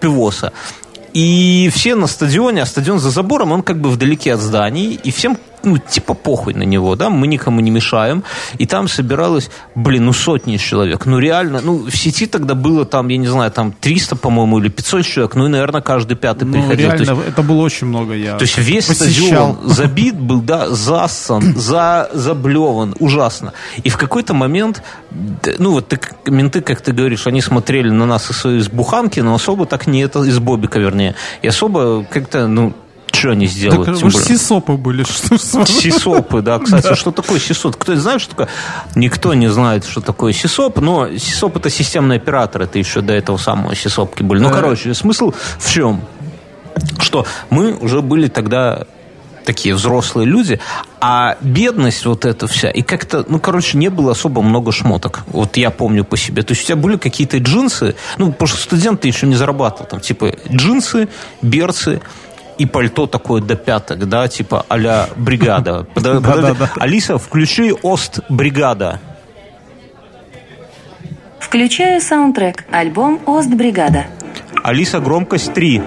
пивоса. И все на стадионе, а стадион за забором, он как бы вдалеке от зданий, и всем ну, типа похуй на него, да, мы никому не мешаем. И там собиралось, блин, ну сотни человек. Ну реально, ну в сети тогда было там, я не знаю, там 300, по-моему, или 500 человек. Ну и, наверное, каждый пятый ну, приходил. Реально, есть, это было очень много. Я то есть весь посещал. стадион забит был, да, зассан, за, заблеван, ужасно. И в какой-то момент, ну вот ты, менты, как ты говоришь, они смотрели на нас из буханки, но особо так не это, из бобика, вернее. И особо как-то, ну, что они сделают? Так вы же сисопы были. Что сисопы, да. Кстати, да. что такое сисоп? Кто знает, что такое? Никто не знает, что такое сисоп, но сисоп это системный оператор, это еще до этого самого сисопки были. Ну, да. короче, смысл в чем? Что мы уже были тогда такие взрослые люди, а бедность вот эта вся, и как-то, ну, короче, не было особо много шмоток. Вот я помню по себе. То есть у тебя были какие-то джинсы, ну, потому что студент ты еще не зарабатывал, там, типа, джинсы, берцы, и пальто такое до пяток, да, типа а-ля бригада. Алиса, включи Ост бригада. Включаю саундтрек. Альбом Ост бригада. Алиса, громкость 3.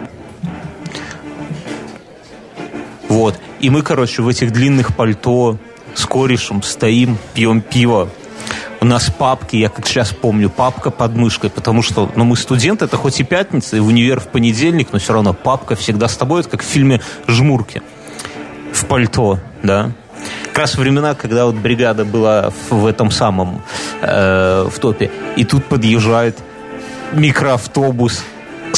Вот. И мы, короче, в этих длинных пальто с корешем стоим, пьем пиво. У нас папки, я как сейчас помню, папка под мышкой, потому что, ну, мы студенты, это хоть и пятница, и в универ в понедельник, но все равно папка всегда с тобой, это как в фильме «Жмурки». В пальто, да. Как раз времена, когда вот бригада была в, этом самом, э, в топе. И тут подъезжает микроавтобус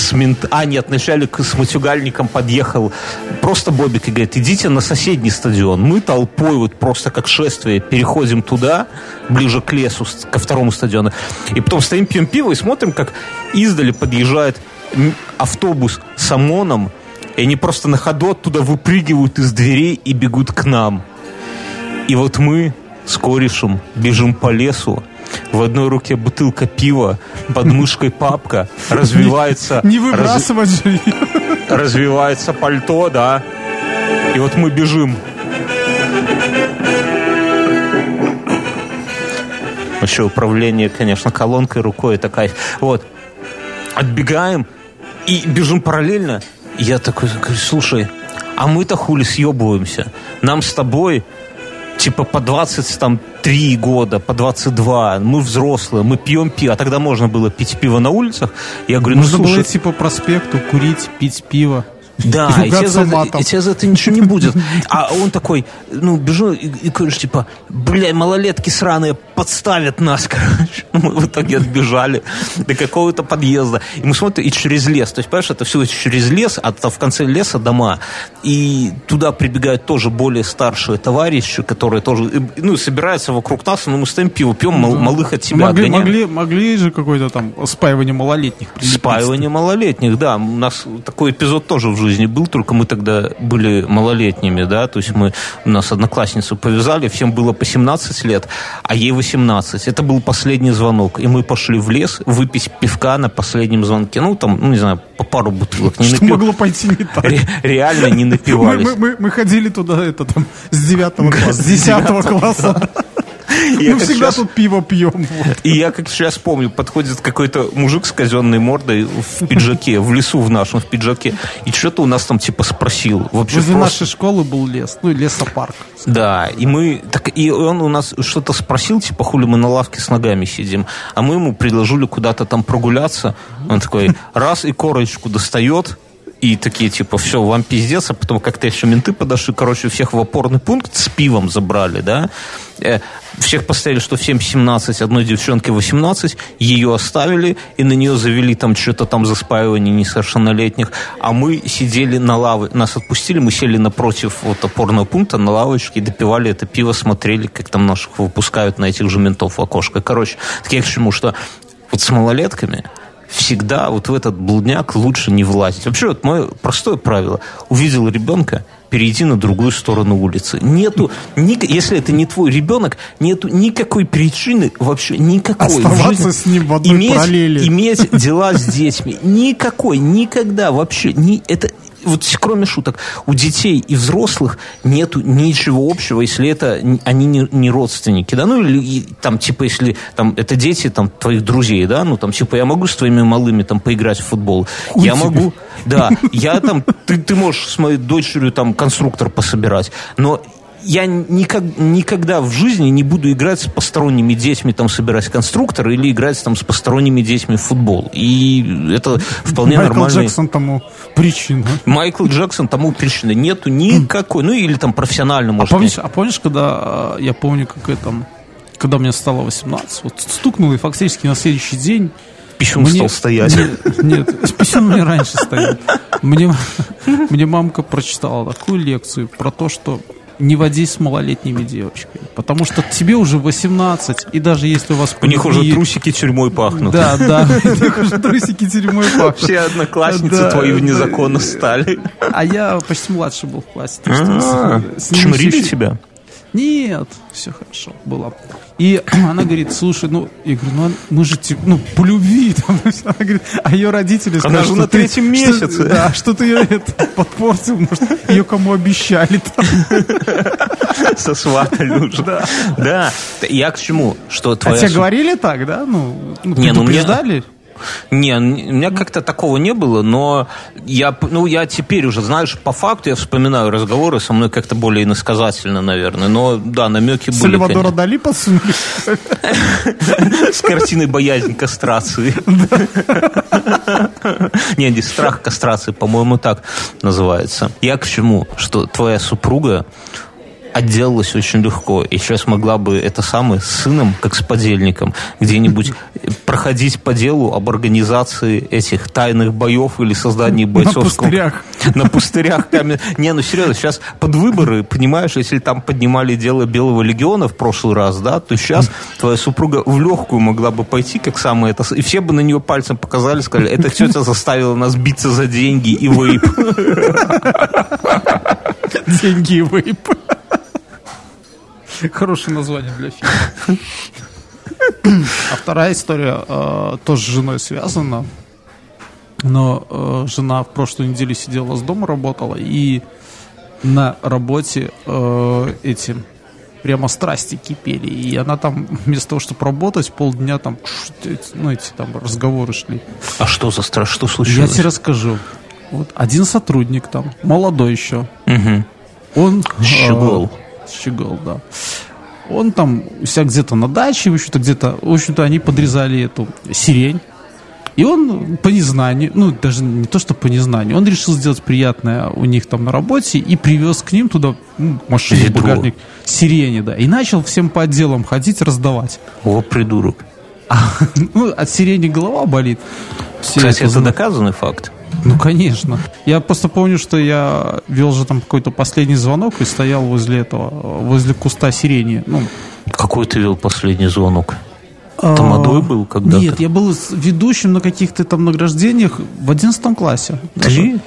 с мент... А, нет, вначале с матюгальником подъехал просто Бобик и говорит, идите на соседний стадион. Мы толпой вот просто как шествие переходим туда, ближе к лесу, ко второму стадиону. И потом стоим, пьем пиво и смотрим, как издали подъезжает автобус с ОМОНом, и они просто на ходу оттуда выпрыгивают из дверей и бегут к нам. И вот мы с корешем бежим по лесу, в одной руке бутылка пива, под мышкой папка, развивается... Не, выбрасывать же Развивается пальто, да. И вот мы бежим. Еще управление, конечно, колонкой, рукой такая. Вот. Отбегаем и бежим параллельно. Я такой говорю, слушай, а мы-то хули съебываемся. Нам с тобой типа по 23 года, по 22, мы взрослые, мы пьем пиво, а тогда можно было пить пиво на улицах. Я говорю, можно ну, слушай... было идти по проспекту, курить, пить пиво. Да, и, тебе за, и тебе за это ничего не будет. А он такой, ну, бежу и, и говоришь, типа, бля, малолетки сраные подставят нас, короче. Ну, мы в итоге отбежали до какого-то подъезда. И мы смотрим, и через лес. То есть, понимаешь, это все через лес, а в конце леса дома. И туда прибегают тоже более старшие товарищи, которые тоже, ну, собираются вокруг нас, но мы стоим пиво пьем, мал, малых от себя могли, могли, могли же какое-то там спаивание малолетних. Спаивание малолетних, да. У нас такой эпизод тоже в жизни жизни был, только мы тогда были малолетними, да, то есть мы, у нас одноклассницу повязали, всем было по 17 лет, а ей 18. Это был последний звонок, и мы пошли в лес выпить пивка на последнем звонке. Ну, там, ну, не знаю, по пару бутылок. Не Что могло пойти не так? Ре- реально не напивались. Мы, мы, мы, мы ходили туда, это там, с 9 класса, с 10 класса. Мы всегда тут пиво пьем. И я как сейчас помню, подходит какой-то мужик с казенной мордой в пиджаке, в лесу в нашем в пиджаке, и что-то у нас там типа спросил. Вообще Возле нашей школы был лес, ну лесопарк. Да, и мы, так, и он у нас что-то спросил, типа, хули мы на лавке с ногами сидим, а мы ему предложили куда-то там прогуляться. Он такой, раз и корочку достает, и такие, типа, все, вам пиздец, а потом как-то еще менты подошли, короче, всех в опорный пункт с пивом забрали, да, э, всех поставили, что всем 17, одной девчонке 18, ее оставили, и на нее завели там что-то там за спаивание несовершеннолетних, а мы сидели на лаве, нас отпустили, мы сели напротив вот опорного пункта на лавочке, допивали это пиво, смотрели, как там наших выпускают на этих же ментов в окошко. Короче, так я к чему, что вот с малолетками всегда вот в этот блудняк лучше не влазить. Вообще, вот мое простое правило. Увидел ребенка, перейти на другую сторону улицы. Нету, ни, если это не твой ребенок, нету никакой причины, вообще никакой. Оставаться с ним в одной иметь, параллели. Иметь дела с детьми. Никакой, никогда вообще. Ни, это, вот кроме шуток, у детей и взрослых нету ничего общего, если это они не, не родственники, да, ну или там типа если там это дети там твоих друзей, да, ну там типа я могу с твоими малыми там поиграть в футбол, Хуй я тебе. могу, да, я там ты ты можешь с моей дочерью там конструктор пособирать, но я никак, никогда в жизни не буду играть с посторонними детьми, там, собирать конструктор или играть там с посторонними детьми в футбол. И это вполне Майкл нормально. Майкл Джексон тому причина. Майкл Джексон тому причина. Нету никакой. Ну, или там профессионально, может а помнишь, а помнишь, когда, я помню, как это, когда мне стало 18, вот стукнул, и фактически на следующий день Писюн мне, стал стоять. Нет, нет писюн мне раньше стоял. Мне, мне мамка прочитала такую лекцию про то, что не водись с малолетними девочками. Потому что тебе уже 18, и даже если у вас... У них уже трусики тюрьмой пахнут. Да, да, у них уже трусики тюрьмой пахнут. Все одноклассницы твои незаконно стали. А я почти младше был в классе. Чморили тебя? Нет, все хорошо было. И она говорит, слушай, ну, я говорю, ну, мы же, ну, по любви. Там, она говорит, а ее родители скажут, Она же на третьем ты, месяце. Что, да, что ты ее это, подпортил, может, ее кому обещали там. Сосватали уже. Да. да. Я к чему? Что твоя... А тебе говорили так, да? Ну, ну не, ну, мне... Не, у меня как-то такого не было, но я, ну, я теперь уже, знаешь, по факту я вспоминаю разговоры со мной как-то более иносказательно, наверное, но да, намеки были. Сальвадора Дали посунули? С картиной «Боязнь кастрации». Не, не страх кастрации, по-моему, так называется. Я к чему? Что твоя супруга отделалась очень легко. И сейчас могла бы это самое с сыном, как с подельником, где-нибудь проходить по делу об организации этих тайных боев или создании бойцовского... На пустырях. На пустырях. Не, ну серьезно, сейчас под выборы, понимаешь, если там поднимали дело Белого легиона в прошлый раз, да, то сейчас твоя супруга в легкую могла бы пойти, как самое это... И все бы на нее пальцем показали, сказали, это тетя заставила нас биться за деньги и вейп. Деньги и вейп. Хорошее название для фильма. А вторая история э, тоже с женой связана. Но э, жена в прошлую неделю сидела с дома, работала, и на работе э, эти прямо страсти кипели. И она там, вместо того, чтобы работать, полдня там, ну, эти там разговоры шли. А что за страсть? Что случилось? Я тебе расскажу. Вот один сотрудник там, молодой еще. Угу. Он... Щегол. Э, Щегол, да. Он там у себя где-то на даче, в общем-то, где-то, в общем-то, они подрезали эту сирень. И он по незнанию, ну, даже не то, что по незнанию, он решил сделать приятное у них там на работе и привез к ним туда ну, машину, Ведро. багажник, сирени, да. И начал всем по отделам ходить, раздавать. О, придурок. А, ну, от сирени голова болит. Все Кстати, это, это доказанный факт. Ну, конечно. Я просто помню, что я вел же там какой-то последний звонок и стоял возле этого, возле куста сирени. Ну, Какой ты вел последний звонок? Тамадой был когда-то? Нет, я был ведущим на каких-то там награждениях в 11 классе. Ты?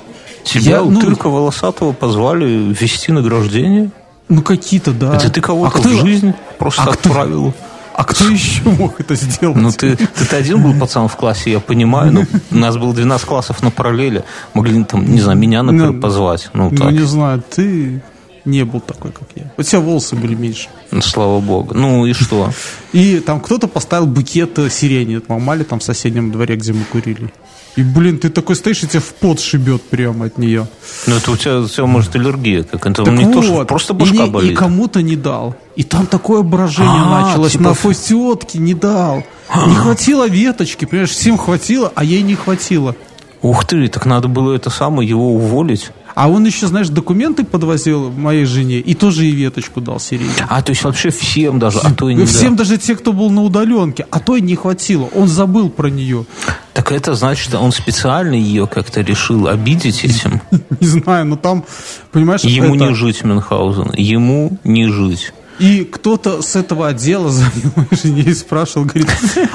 Тебя я, ну, волосатого позвали вести награждение? Ну, какие-то, да. Это ты кого-то а кто... в жизнь просто а отправил? Кто... А кто еще мог это сделать? Ну, ты, ты один был пацан в классе, я понимаю, но у нас было 12 классов на параллели. Могли, там, не знаю, меня, например, ну, позвать. Ну, ну, не знаю, ты... не был такой, как я. У тебя волосы были меньше. Ну, слава богу. Ну и что? И там кто-то поставил букет сирени. Мамали там в соседнем дворе, где мы курили. И, блин, ты такой стоишь, и тебя в пот шибет прямо от нее. Ну, это у тебя, тебя может, аллергия. Как это так не вот, то, что просто башка и, болит. И кому-то не дал. И там такое брожение а, началось. Типа... На фастиотке не дал. Не хватило веточки, понимаешь, всем хватило, а ей не хватило. Ух ты, так надо было это самое, его уволить. А он еще, знаешь, документы подвозил моей жене и тоже и веточку дал сирени. А, то есть вообще всем даже, а то и не Всем даже те, кто был на удаленке, а то и не хватило. Он забыл про нее. Так это значит, он специально ее как-то решил обидеть этим? Не знаю, но там, понимаешь... Ему не жить, Мюнхгаузен, ему не жить. И кто-то с этого отдела звонил моей жене и спрашивал, говорит,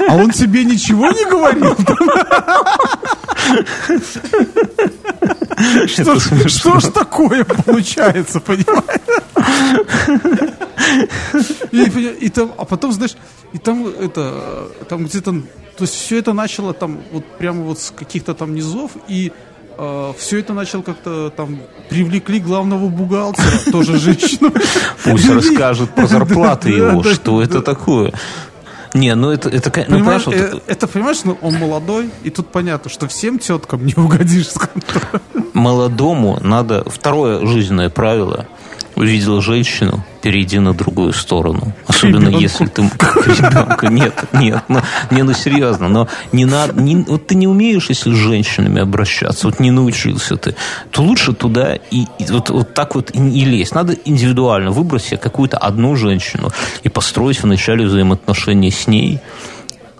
а он тебе ничего не говорил? Что, ж, что ж такое получается, понимаешь? И, и там, а потом, знаешь, и там это, там где-то, то есть все это начало там вот прямо вот с каких-то там низов, и э, все это начал как-то там привлекли главного бухгалтера, тоже женщину. Пусть расскажет про зарплаты его, что это такое. Не, ну это, это, ну, понимаешь, вот... это, это, понимаешь, ну, он молодой, и тут понятно, что всем теткам не угодишь. Молодому надо второе жизненное правило. Увидел женщину, перейди на другую сторону. Особенно ребенку. если ты к ребенку. Нет, нет, ну, не, ну серьезно, но не надо, не, вот ты не умеешь, если с женщинами обращаться, вот не научился ты, то лучше туда и, и вот, вот так вот и не лезть. Надо индивидуально выбрать себе какую-то одну женщину и построить вначале взаимоотношения с ней,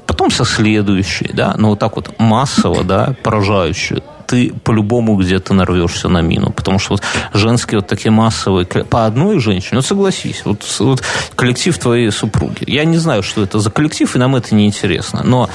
потом со следующей, да, но вот так вот массово, да, поражающую ты по-любому где-то нарвешься на мину. Потому что вот женские вот такие массовые... По одной женщине, ну согласись, вот, вот коллектив твоей супруги. Я не знаю, что это за коллектив, и нам это не интересно. Но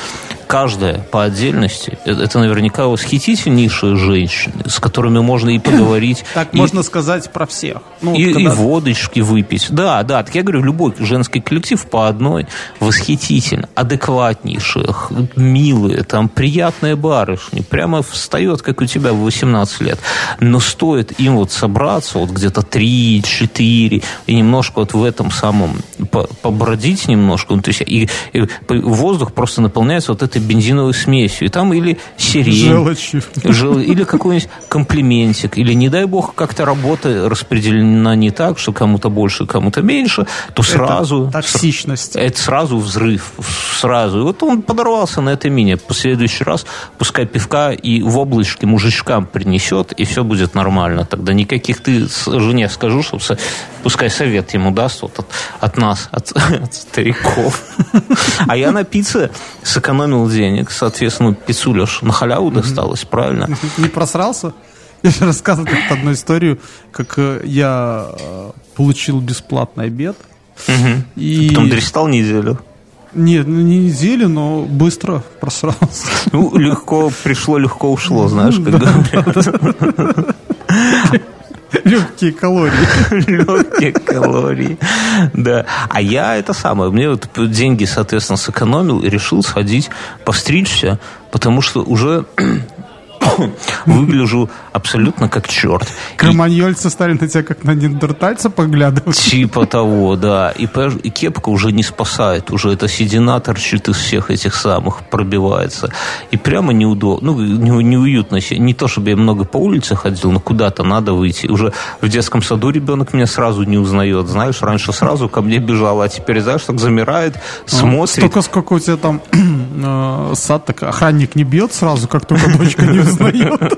каждая по отдельности, э, это наверняка восхитительнейшие женщины, с которыми можно и поговорить. Так можно сказать про всех. Ну, и, и водочки выпить. Да, да, так я говорю, любой женский коллектив по одной восхитительно, адекватнейшие, милые, там приятные барышни. Прямо встает, как у тебя в 18 лет. Но стоит им вот собраться, вот где-то 3-4, и немножко вот в этом самом побродить немножко, ну, то есть и, и воздух просто наполняется вот этой бензиновой смесью. И там или сирень. Желчью. Жел, или какой-нибудь комплиментик. Или, не дай бог, как-то работа распределена не так, что кому-то больше, кому-то меньше, то сразу... Это токсичность. Это сразу взрыв. Сразу. И вот он подорвался на этой мине. В следующий раз пускай пивка и в облачке мужичкам принесет, и все будет нормально. Тогда никаких ты жене скажу, чтобы пускай совет ему даст вот от, от нас, от, от стариков. А я на пицце сэкономил денег, соответственно, пиццуля на халяву досталось, правильно? Не просрался? Я же рассказывал как одну историю, как э, я э, получил бесплатный обед. Угу. И... Потом дристал неделю. Нет, ну не неделю, но быстро просрался. Ну, легко пришло, легко ушло, знаешь, как говорят. Легкие калории. Легкие калории. Да. А я это самое. Мне вот деньги, соответственно, сэкономил и решил сходить постричься, потому что уже выгляжу абсолютно как черт. Кроманьольцы стали на тебя как на неандертальца поглядывать. Типа того, да. И, и кепка уже не спасает. Уже эта седина торчит из всех этих самых, пробивается. И прямо неудобно, ну, не, неуютно. Не то, чтобы я много по улице ходил, но куда-то надо выйти. Уже в детском саду ребенок меня сразу не узнает. Знаешь, раньше сразу ко мне бежал, а теперь, знаешь, так замирает, ну, смотрит. Столько, сколько у тебя там э, сад, так охранник не бьет сразу, как только дочка не узнает.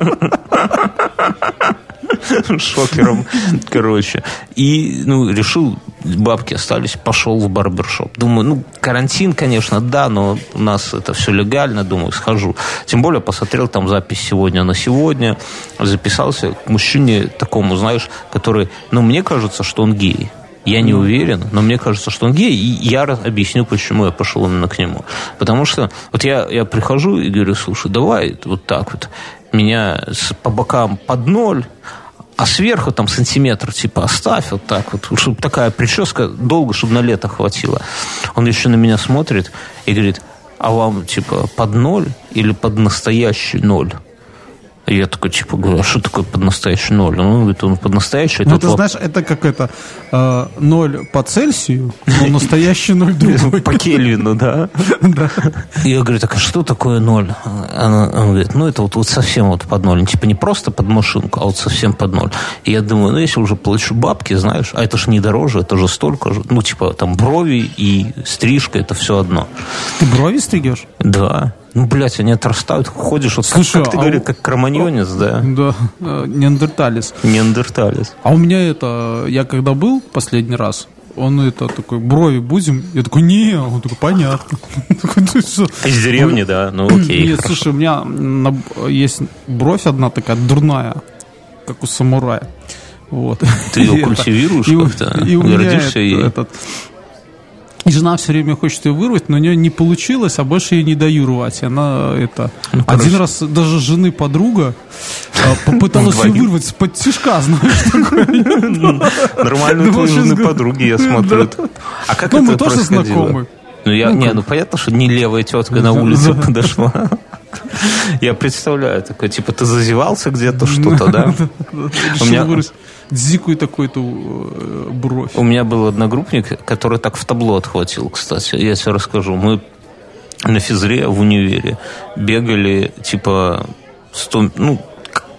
Шокером, короче. И, ну, решил, бабки остались, пошел в барбершоп. Думаю, ну, карантин, конечно, да, но у нас это все легально, думаю, схожу. Тем более посмотрел там запись сегодня на сегодня, записался к мужчине такому, знаешь, который, ну, мне кажется, что он гей. Я не уверен, но мне кажется, что он гей, и я объясню, почему я пошел именно к нему. Потому что вот я, я прихожу и говорю, слушай, давай вот так вот, меня по бокам под ноль, а сверху там сантиметр типа оставь вот так вот, чтобы такая прическа долго, чтобы на лето хватило. Он еще на меня смотрит и говорит, а вам типа под ноль или под настоящий ноль? И я такой, типа, говорю, а что такое под настоящий ноль? Он говорит, он под настоящий. Ну, ты вот... знаешь, это как это, э, ноль по Цельсию, но настоящий ноль другой. По Кельвину, да? Да. Я говорю, так а что такое ноль? Он говорит, ну, это вот, вот совсем вот под ноль. Типа не просто под машинку, а вот совсем под ноль. И я думаю, ну, если уже плачу бабки, знаешь, а это ж не дороже, это же столько же. Ну, типа, там, брови и стрижка, это все одно. Ты брови стригешь? Да. Ну, блядь, они отрастают, ходишь, вот Слушай, как, ты а говоришь, у... как кроманьонец, да? Да, э, неандерталец. Неандерталец. А у меня это, я когда был последний раз, он это такой, брови будем? Я такой, не, он такой, понятно. Из деревни, да, ну окей. Нет, слушай, у меня есть бровь одна такая дурная, как у самурая. Вот. Ты ее культивируешь как-то? Гордишься ей? И жена все время хочет ее вырвать, но у нее не получилось, а больше ей не даю рвать. Она это... Ну, один раз даже жены подруга а, попыталась ее вырвать с-под тишка, знаешь, такое. Нормально жены подруги, я смотрю. А как ну, это мы тоже знакомы. Ну, я, ну, не, ну понятно, что не левая тетка на улице подошла. Я представляю, такой, типа, ты зазевался где-то что-то, да? У меня дзикую такой-то э, бровь. У меня был одногруппник, который так в табло отхватил, кстати. Я тебе расскажу. Мы на физре в универе бегали, типа, 100, ну,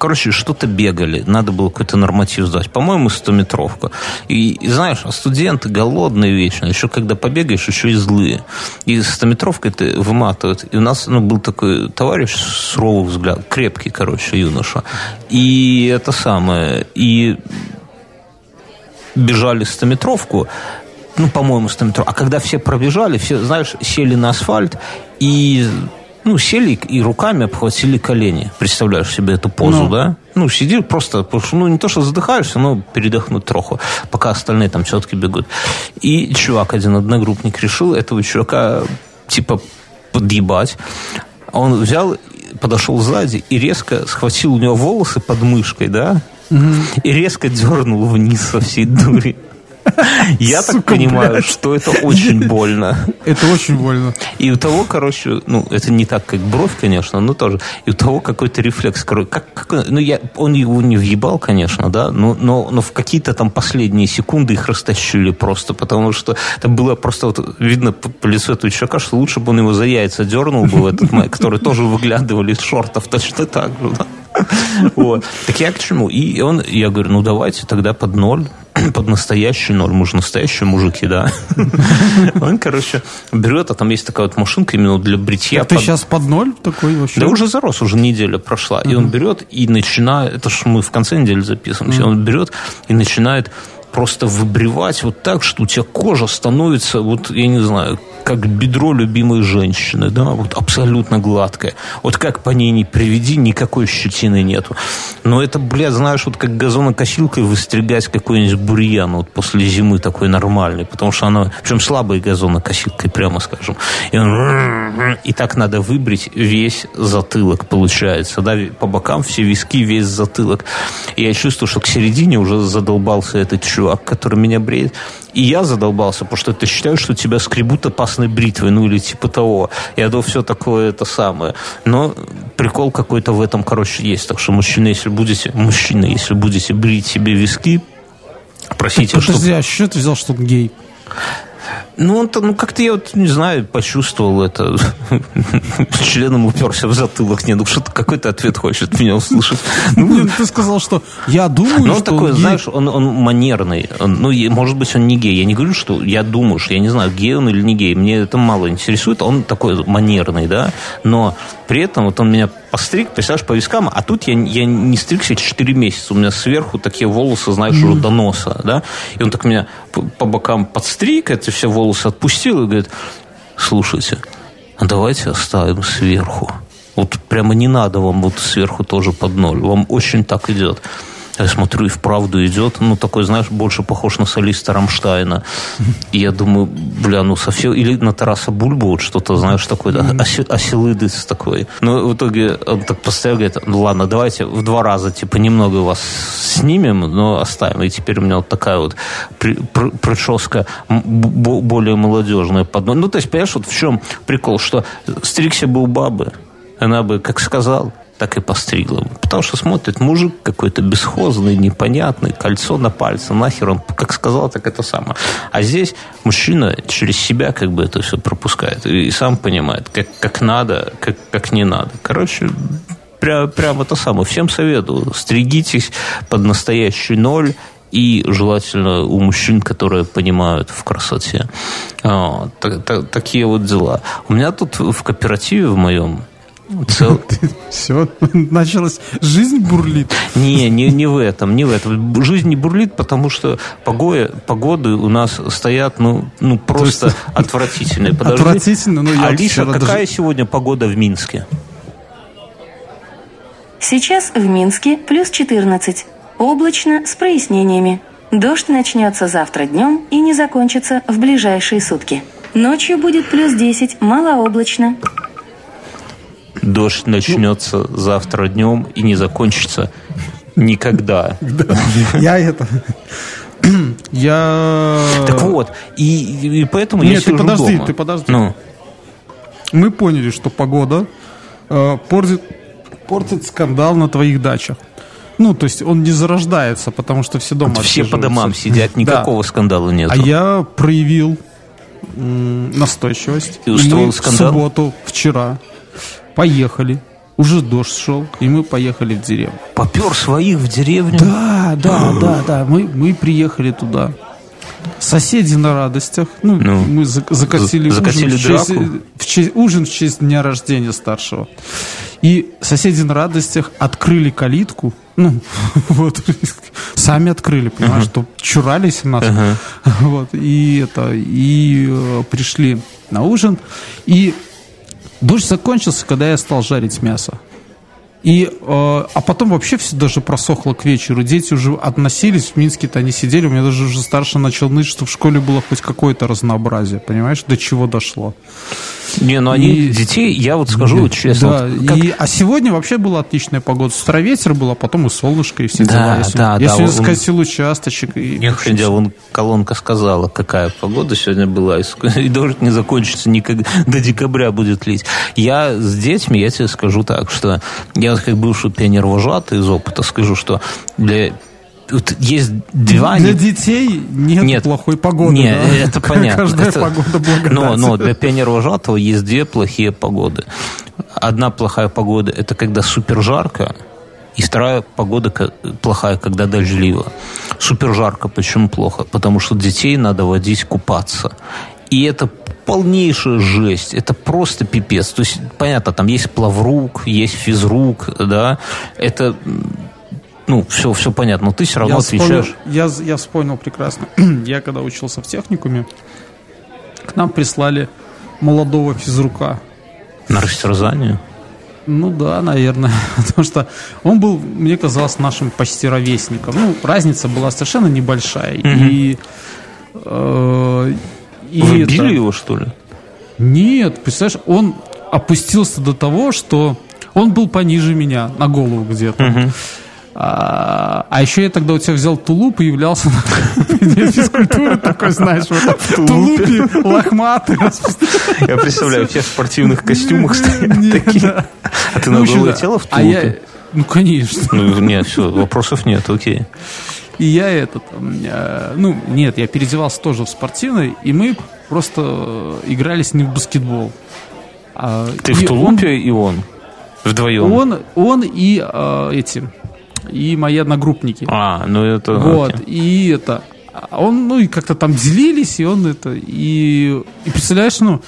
короче, что-то бегали. Надо было какой-то норматив сдать. По-моему, 100-метровка. И, и знаешь, а студенты голодные вечно. Еще когда побегаешь, еще и злые. И 100-метровкой ты выматывают. И у нас ну, был такой товарищ с суровых взгляд, крепкий, короче, юноша. И это самое. И бежали 100-метровку, ну, по-моему, 100 метров. А когда все пробежали, все, знаешь, сели на асфальт и ну, сели и руками обхватили колени. Представляешь себе эту позу, ну. да? Ну, сиди просто, ну, не то, что задыхаешься, но передохнуть троху, пока остальные там все-таки бегут. И чувак, один одногруппник, решил этого чувака, типа, подъебать. Он взял, подошел сзади и резко схватил у него волосы под мышкой, да? Угу. И резко дернул вниз со всей дури. Я так понимаю, что это очень больно. Это очень больно. И у того, короче, ну, это не так, как бровь, конечно, но тоже. И у того какой-то рефлекс. Как, ну, я, он его не въебал, конечно, да, но, но, но в какие-то там последние секунды их растащили просто, потому что это было просто вот видно по, по лицу этого человека, что лучше бы он его за яйца дернул бы в этот момент, которые тоже выглядывали из шортов точно так же, да. Вот. Так я к чему? И он, я говорю, ну давайте тогда под ноль, под настоящий ноль, мы же настоящие мужики, да. Он, короче, берет, а там есть такая вот машинка именно для бритья. А ты сейчас под ноль такой вообще? Да уже зарос, уже неделя прошла. И он берет и начинает, это ж мы в конце недели записываемся, он берет и начинает просто выбривать вот так, что у тебя кожа становится, вот, я не знаю, как бедро любимой женщины, да, вот абсолютно гладкая. Вот как по ней не приведи, никакой щетины нету. Но это, блядь, знаешь, вот как газонокосилкой выстригать какой-нибудь бурьян вот после зимы такой нормальный, потому что она, причем слабой газонокосилкой, прямо скажем. И, он, и так надо выбрить весь затылок, получается, да, по бокам все виски, весь затылок. И я чувствую, что к середине уже задолбался этот чувак, который меня бреет. И я задолбался, потому что ты считаешь, что тебя скребут опасной бритвой, ну или типа того. Я думаю, все такое это самое. Но прикол какой-то в этом, короче, есть. Так что мужчины, если будете, мужчины, если будете брить себе виски, просите, Подожди, чтобы... а что ты взял, что он гей? Ну, он ну как-то я вот, не знаю, почувствовал это. Членом уперся в затылок. Не, ну что-то какой-то ответ хочет меня услышать. Ну, ты сказал, что я думаю, ну, он такой, знаешь, он, он манерный. Он, ну, может быть, он не гей. Я не говорю, что я думаю, что я не знаю, гей он или не гей. Мне это мало интересует. Он такой манерный, да. Но при этом вот он меня постриг, представляешь, по вискам, а тут я, я не стригся 4 месяца. У меня сверху такие волосы, знаешь, уже до носа, да. И он так меня по, по бокам подстриг, это все волосы отпустил и говорит, слушайте, а давайте оставим сверху. Вот прямо не надо вам вот сверху тоже под ноль. Вам очень так идет. Я смотрю, и вправду идет. Ну, такой, знаешь, больше похож на солиста Рамштайна. И я думаю, бля, ну совсем... Или на Тараса Бульбу, вот что-то, знаешь, такой, да, оси, оселыдыс такой. Но в итоге он так постоянно говорит, ну ладно, давайте в два раза, типа, немного вас снимем, но оставим. И теперь у меня вот такая вот при, при, прическа более молодежная. Ну, то есть, понимаешь, вот в чем прикол, что стригся был бабы, она бы, как сказал, так и постригла бы. Потому что смотрит мужик какой-то бесхозный, непонятный, кольцо на пальце, нахер он как сказал, так это самое. А здесь мужчина через себя как бы это все пропускает и сам понимает, как, как надо, как, как не надо. Короче, прям, прям это самое. Всем советую. Стригитесь под настоящий ноль и желательно у мужчин, которые понимают в красоте. А, так, так, такие вот дела. У меня тут в кооперативе в моем Цел... Все, началась жизнь бурлит. Не, не, не в этом, не в этом. Жизнь не бурлит, потому что погоды, погоды у нас стоят, ну, ну просто есть... отвратительные. Подожди. Отвратительно, но я Алиса, какая даже... сегодня погода в Минске? Сейчас в Минске плюс 14. Облачно с прояснениями. Дождь начнется завтра днем и не закончится в ближайшие сутки. Ночью будет плюс 10, малооблачно. Дождь начнется завтра днем и не закончится никогда. Я это... Я... Так вот, и, и поэтому Нет, я ты подожди, дома. ты подожди. Ну. Мы поняли, что погода э, портит, портит скандал на твоих дачах. Ну, то есть он не зарождается, потому что все дома Все по домам сидят, никакого да. скандала нет. А я проявил настойчивость. И устроил скандал? в субботу, вчера, поехали. Уже дождь шел, и мы поехали в деревню. Попер своих в деревню? Да, да, да, да. Мы, мы приехали туда. Соседи на радостях. Ну, ну мы закатили, закатили ужин, в честь, в честь, ужин в честь дня рождения старшего. И соседи на радостях открыли калитку. Ну, вот, сами открыли, понимаешь, uh-huh. что чурались нас. Uh-huh. Вот, и это, и э, пришли на ужин. И дождь закончился, когда я стал жарить мясо. И, э, а потом вообще все даже просохло к вечеру. Дети уже относились, в Минске-то они сидели. У меня даже уже старше начал ныть, что в школе было хоть какое-то разнообразие. Понимаешь, до чего дошло. Не, ну они и... детей, я вот скажу и, честно. Да, вот как... и, а сегодня вообще была отличная погода. С утра ветер был, а потом и солнышко, и все да, дела. Если, да, если да, скосил он... участочек. И... Не ходя, вон колонка сказала, какая погода сегодня была, и дождь не закончится никогда, до декабря будет лить. Я с детьми, я тебе скажу так, что я как бывший пионер-вожатый из опыта скажу, что для вот есть два... Для детей нет, нет плохой погоды. Нет, да? это понятно. Каждая это, погода благодать. Но, но для пионера-вожатого есть две плохие погоды. Одна плохая погода – это когда супер жарко, и вторая погода плохая, когда дождливо. Супер жарко. Почему плохо? Потому что детей надо водить купаться. И это полнейшая жесть. Это просто пипец. То есть, понятно, там есть плаврук, есть физрук, да. Это ну, все, все понятно, но ты все равно я отвечаешь. Вспомнил, я, я вспомнил прекрасно. я когда учился в техникуме, к нам прислали молодого физрука. На растерзание? Ну да, наверное. Потому что он был, мне казалось, нашим почти ровесником. Ну, разница была совершенно небольшая. Угу. И, э, и Вы били его, что ли? Нет, представляешь, он опустился до того, что он был пониже меня, на голову где-то. Угу. А, а еще я тогда у тебя взял тулуп и являлся на физкультуры такой, знаешь, вот в тулупе, лохматый. Я представляю, все в спортивных костюмах стоят такие. А ты на ну, голое тело в а тулупе? Ну, конечно. Ну, нет, все, вопросов нет, окей. И я этот, э, ну, нет, я переодевался тоже в спортивный, и мы просто играли с ним в баскетбол. А, Ты в тулупе он, и он? Вдвоем? Он, он и э, эти, и мои одногруппники. А, ну это... Вот, окей. и это... Он, ну, и как-то там делились, и он это... И, и представляешь, ну...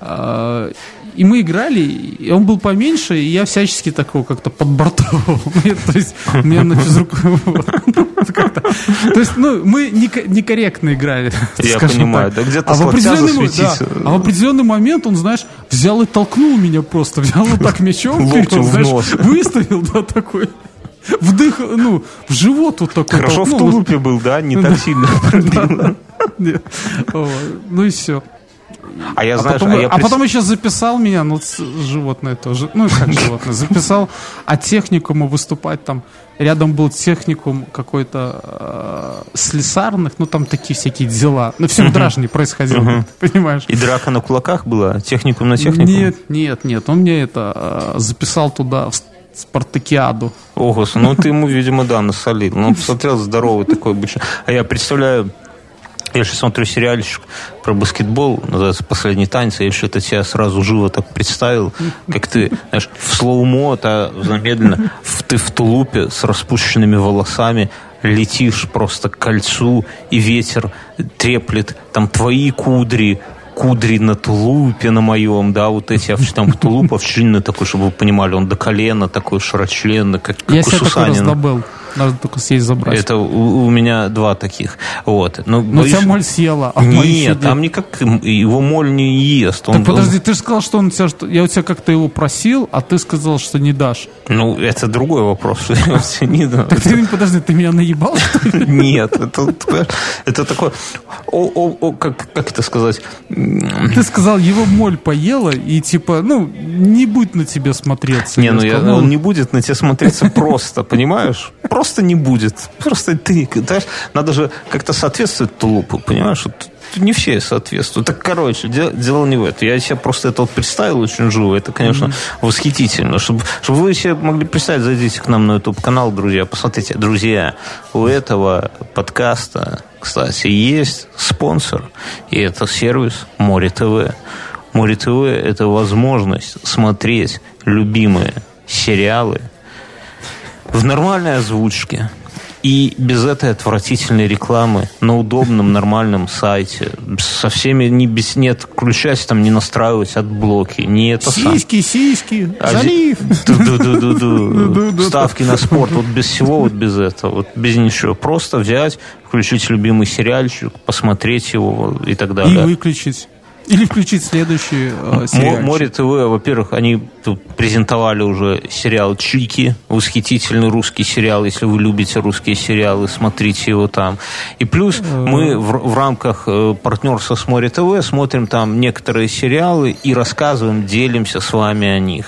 Э, и мы играли, и он был поменьше, и я всячески такого как-то подбортовал. То есть, у меня на физруку... То есть, ну, мы некорректно играли. Я понимаю, да где-то а в А в определенный момент он, знаешь, взял и толкнул меня просто, взял вот так мячом, знаешь, выставил, да, такой вдых, ну, в живот вот такой. Хорошо в тулупе был, да? Не так сильно Ну и все. А я знаю, а, потом, а, я а потом еще записал меня, ну, животное тоже, ну, как животное, записал от техникума выступать там. Рядом был техникум какой-то э, слесарных, ну, там такие всякие дела. Ну, все в Дражне происходило, понимаешь? И драка на кулаках была? Техникум на техникум? Нет, нет, нет. Он мне это э, записал туда, Спартакиаду. О, господи, ну ты ему, видимо, да, насолил. Ну, посмотрел здоровый такой обычно. А я представляю, я сейчас смотрю сериальчик про баскетбол, называется «Последний танец», я еще это тебя сразу живо так представил, как ты, знаешь, в слоумо, а замедленно, в, ты в тулупе с распущенными волосами, летишь просто к кольцу, и ветер треплет там твои кудри, кудри на тулупе на моем, да, вот эти там тулуп овчинный такой, чтобы вы понимали, он до колена такой широчленный, как, как Я у такой Сусанина. Надо только съесть забрать. Это у, у меня два таких. Вот. Но, Но у тебя боюсь- моль съела, а Нет, там никак его моль не ест. Он, Так подожди, ты же сказал, что он тебя, я у тебя как-то его просил, а ты сказал, что не дашь. ну, это другой вопрос. Не. Так ты, подожди, ты меня наебал, что ли? Нет, это, это такое, о, о, о, как, как это сказать, Ты сказал, его моль поела, и типа, ну, не будет на тебе смотреться. не, ну я- сказал, он не будет на тебя смотреться просто, понимаешь? Просто не будет. Просто ты, знаешь, надо же как-то соответствовать тулупу, понимаешь? Вот не все соответствуют. Так, короче, дело, дело не в этом. Я себе просто это вот представил очень живо. Это, конечно, восхитительно. Чтобы, чтобы вы себе могли представить, зайдите к нам на YouTube-канал, друзья. Посмотрите, друзья, у этого подкаста, кстати, есть спонсор. И это сервис Море ТВ. Море ТВ – это возможность смотреть любимые сериалы в нормальной озвучке и без этой отвратительной рекламы на удобном нормальном сайте со всеми не без нет включать там не настраивать от блоки не это сам. Сиськи, сиськи, А залив. Ставки на спорт. Вот без всего, вот без этого. Вот без ничего. Просто взять, включить любимый сериальчик, посмотреть его и так И далее. выключить. Или включить следующий э, сериальчик. Море ТВ, во-первых, они тут презентовали уже сериал «Чики», восхитительный русский сериал. Если вы любите русские сериалы, смотрите его там. И плюс мы в, в рамках э, партнерства с Море ТВ смотрим там некоторые сериалы и рассказываем, делимся с вами о них.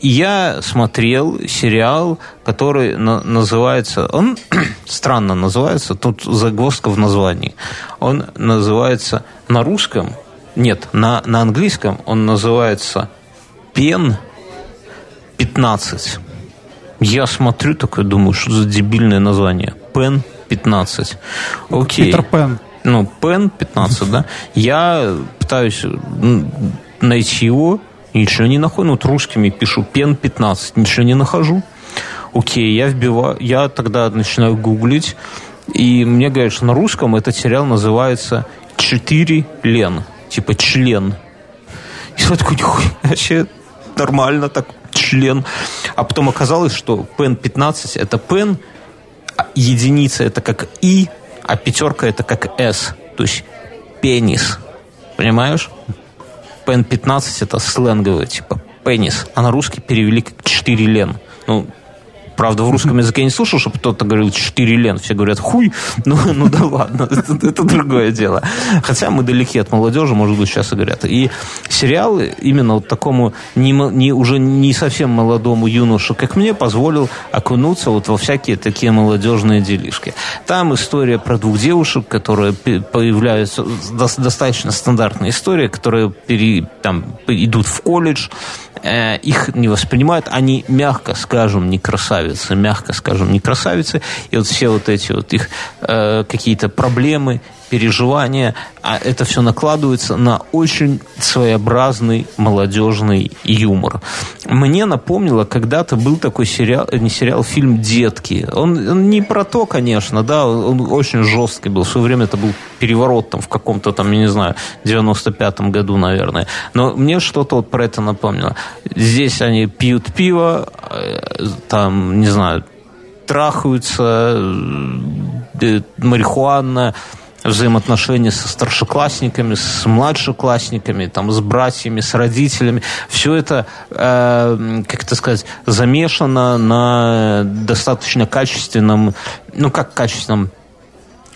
И я смотрел сериал, который на- называется... Он странно называется, тут загвоздка в названии. Он называется на русском нет, на, на английском он называется Пен 15. Я смотрю такое, думаю, что за дебильное название. Пен 15. Окей. Питер Пен. Ну, Пен 15, да. Я пытаюсь найти его, ничего не нахожу. Ну, вот русскими пишу Пен 15, ничего не нахожу. Окей, я вбиваю, я тогда начинаю гуглить, и мне говорят, что на русском этот сериал называется «Четыре Лен», типа член. И я такой, нихуя, вообще нормально так, член. А потом оказалось, что пен 15 это пен, а единица это как И, а пятерка это как С. То есть пенис. Понимаешь? Пен 15 это сленговое, типа пенис. А на русский перевели как 4 лен. Ну, Правда, в русском языке я не слушал, чтобы кто-то говорил 4 лен. Все говорят хуй. Ну, ну да ладно, это, это другое дело. Хотя мы далеки от молодежи, может быть, сейчас и говорят. И сериалы именно вот такому не, не, уже не совсем молодому юношу, как мне, позволил окунуться вот во всякие такие молодежные делишки. Там история про двух девушек, которые появляются, дос- достаточно стандартная история, которые пере- там, идут в колледж, э, их не воспринимают, они, мягко скажем, не красавицы, мягко скажем, не красавицы, и вот все вот эти вот их э, какие-то проблемы, переживания, а это все накладывается на очень своеобразный молодежный юмор. Мне напомнило, когда-то был такой сериал, э, не сериал, фильм «Детки». Он, он не про то, конечно, да, он очень жесткий был. В свое время это был переворот там в каком-то там, я не знаю, 95-м году, наверное. Но мне что-то вот про это напомнило. Здесь они пьют пиво, э, там, не знаю, трахаются, э, марихуана, взаимоотношения со старшеклассниками, с младшеклассниками, там, с братьями, с родителями. Все это, э, как это сказать, замешано на достаточно качественном, ну как качественном,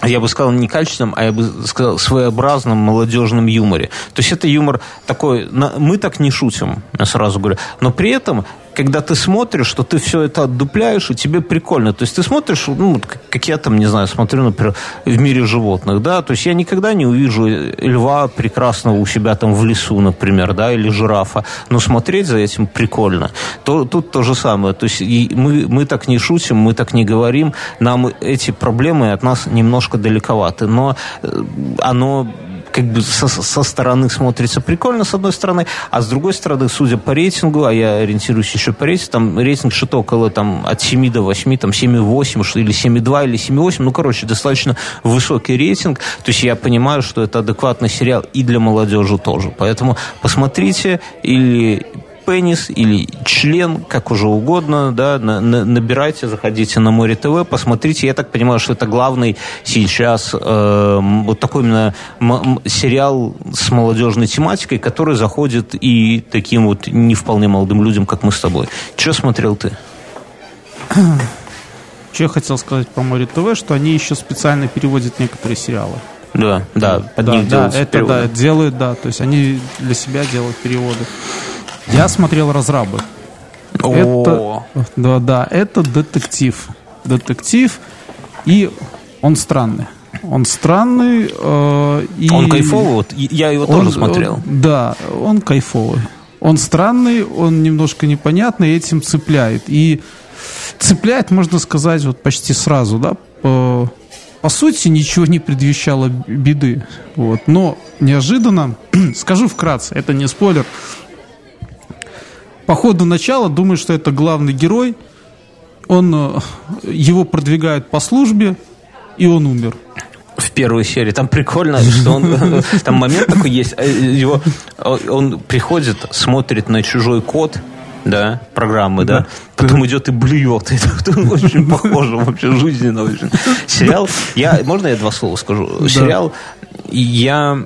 я бы сказал, не качественном, а я бы сказал, своеобразном молодежном юморе. То есть это юмор такой, мы так не шутим, я сразу говорю, но при этом когда ты смотришь, что ты все это отдупляешь, и тебе прикольно. То есть ты смотришь, ну, как я там, не знаю, смотрю, например, в мире животных, да, то есть я никогда не увижу льва прекрасного у себя там в лесу, например, да, или жирафа, но смотреть за этим прикольно. То, тут то же самое. То есть мы, мы так не шутим, мы так не говорим, нам эти проблемы от нас немножко далековаты, но э, оно как бы со, со стороны смотрится прикольно, с одной стороны, а с другой стороны, судя по рейтингу, а я ориентируюсь еще по рейтингу, там рейтинг что-то около там, от 7 до 8, там 7,8 или 7,2 или 7,8, ну, короче, достаточно высокий рейтинг, то есть я понимаю, что это адекватный сериал и для молодежи тоже, поэтому посмотрите или пенис или член, как уже угодно, да, на, на, набирайте, заходите на Море ТВ, посмотрите. Я так понимаю, что это главный сейчас э, вот такой именно сериал с молодежной тематикой, который заходит и таким вот не вполне молодым людям, как мы с тобой. Что смотрел ты? Что я хотел сказать про Море ТВ, что они еще специально переводят некоторые сериалы. Да, да, под да, них да, делают это переводы. да, делают, да, то есть они для себя делают переводы. Я смотрел разрабы. Это, да, да, это детектив. Детектив, и он странный. Он странный. Э, и Он кайфовый, вот я его тоже он- смотрел. он- да, он кайфовый. Он странный, он немножко непонятный, этим цепляет. И цепляет, можно сказать, вот почти сразу, да. По, по сути, ничего не предвещало беды. Вот. Но неожиданно, скажу вкратце, это не спойлер, по ходу начала думаю, что это главный герой. Он, э, его продвигают по службе, и он умер. в первой серии. Там прикольно, что он... Там момент такой есть. э, Его, он приходит, смотрит на чужой код, да, программы, да, потом идет и блюет. Это очень похоже, вообще жизненно очень. Сериал, я, можно я два слова скажу? Сериал, я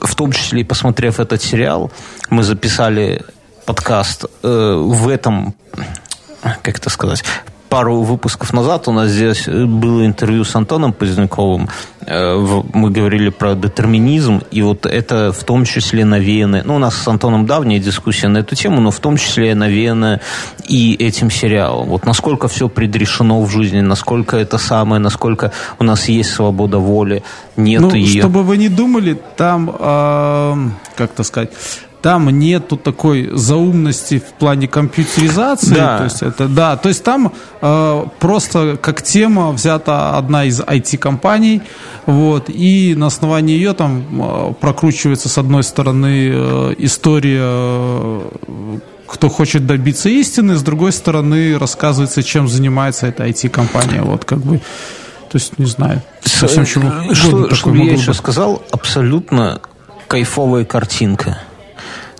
в том числе и посмотрев этот сериал, мы записали подкаст э, в этом, как это сказать, пару выпусков назад у нас здесь было интервью с Антоном Поздняковым. Э, Мы говорили про детерминизм, и вот это в том числе навеяно... Ну, у нас с Антоном давняя дискуссия на эту тему, но в том числе навеяно и этим сериалом. Вот насколько все предрешено в жизни, насколько это самое, насколько у нас есть свобода воли, нет Ну, ее. чтобы вы не думали, там, эм, как то сказать, там нету такой заумности в плане компьютеризации. Да. То есть это, да, то есть там э, просто как тема взята одна из IT-компаний, вот, и на основании ее там э, прокручивается с одной стороны э, история э, кто хочет добиться истины, с другой стороны рассказывается, чем занимается эта IT-компания. Вот как бы, то есть не знаю, совсем чему Э, Что, чтобы я еще сказал, абсолютно кайфовая картинка.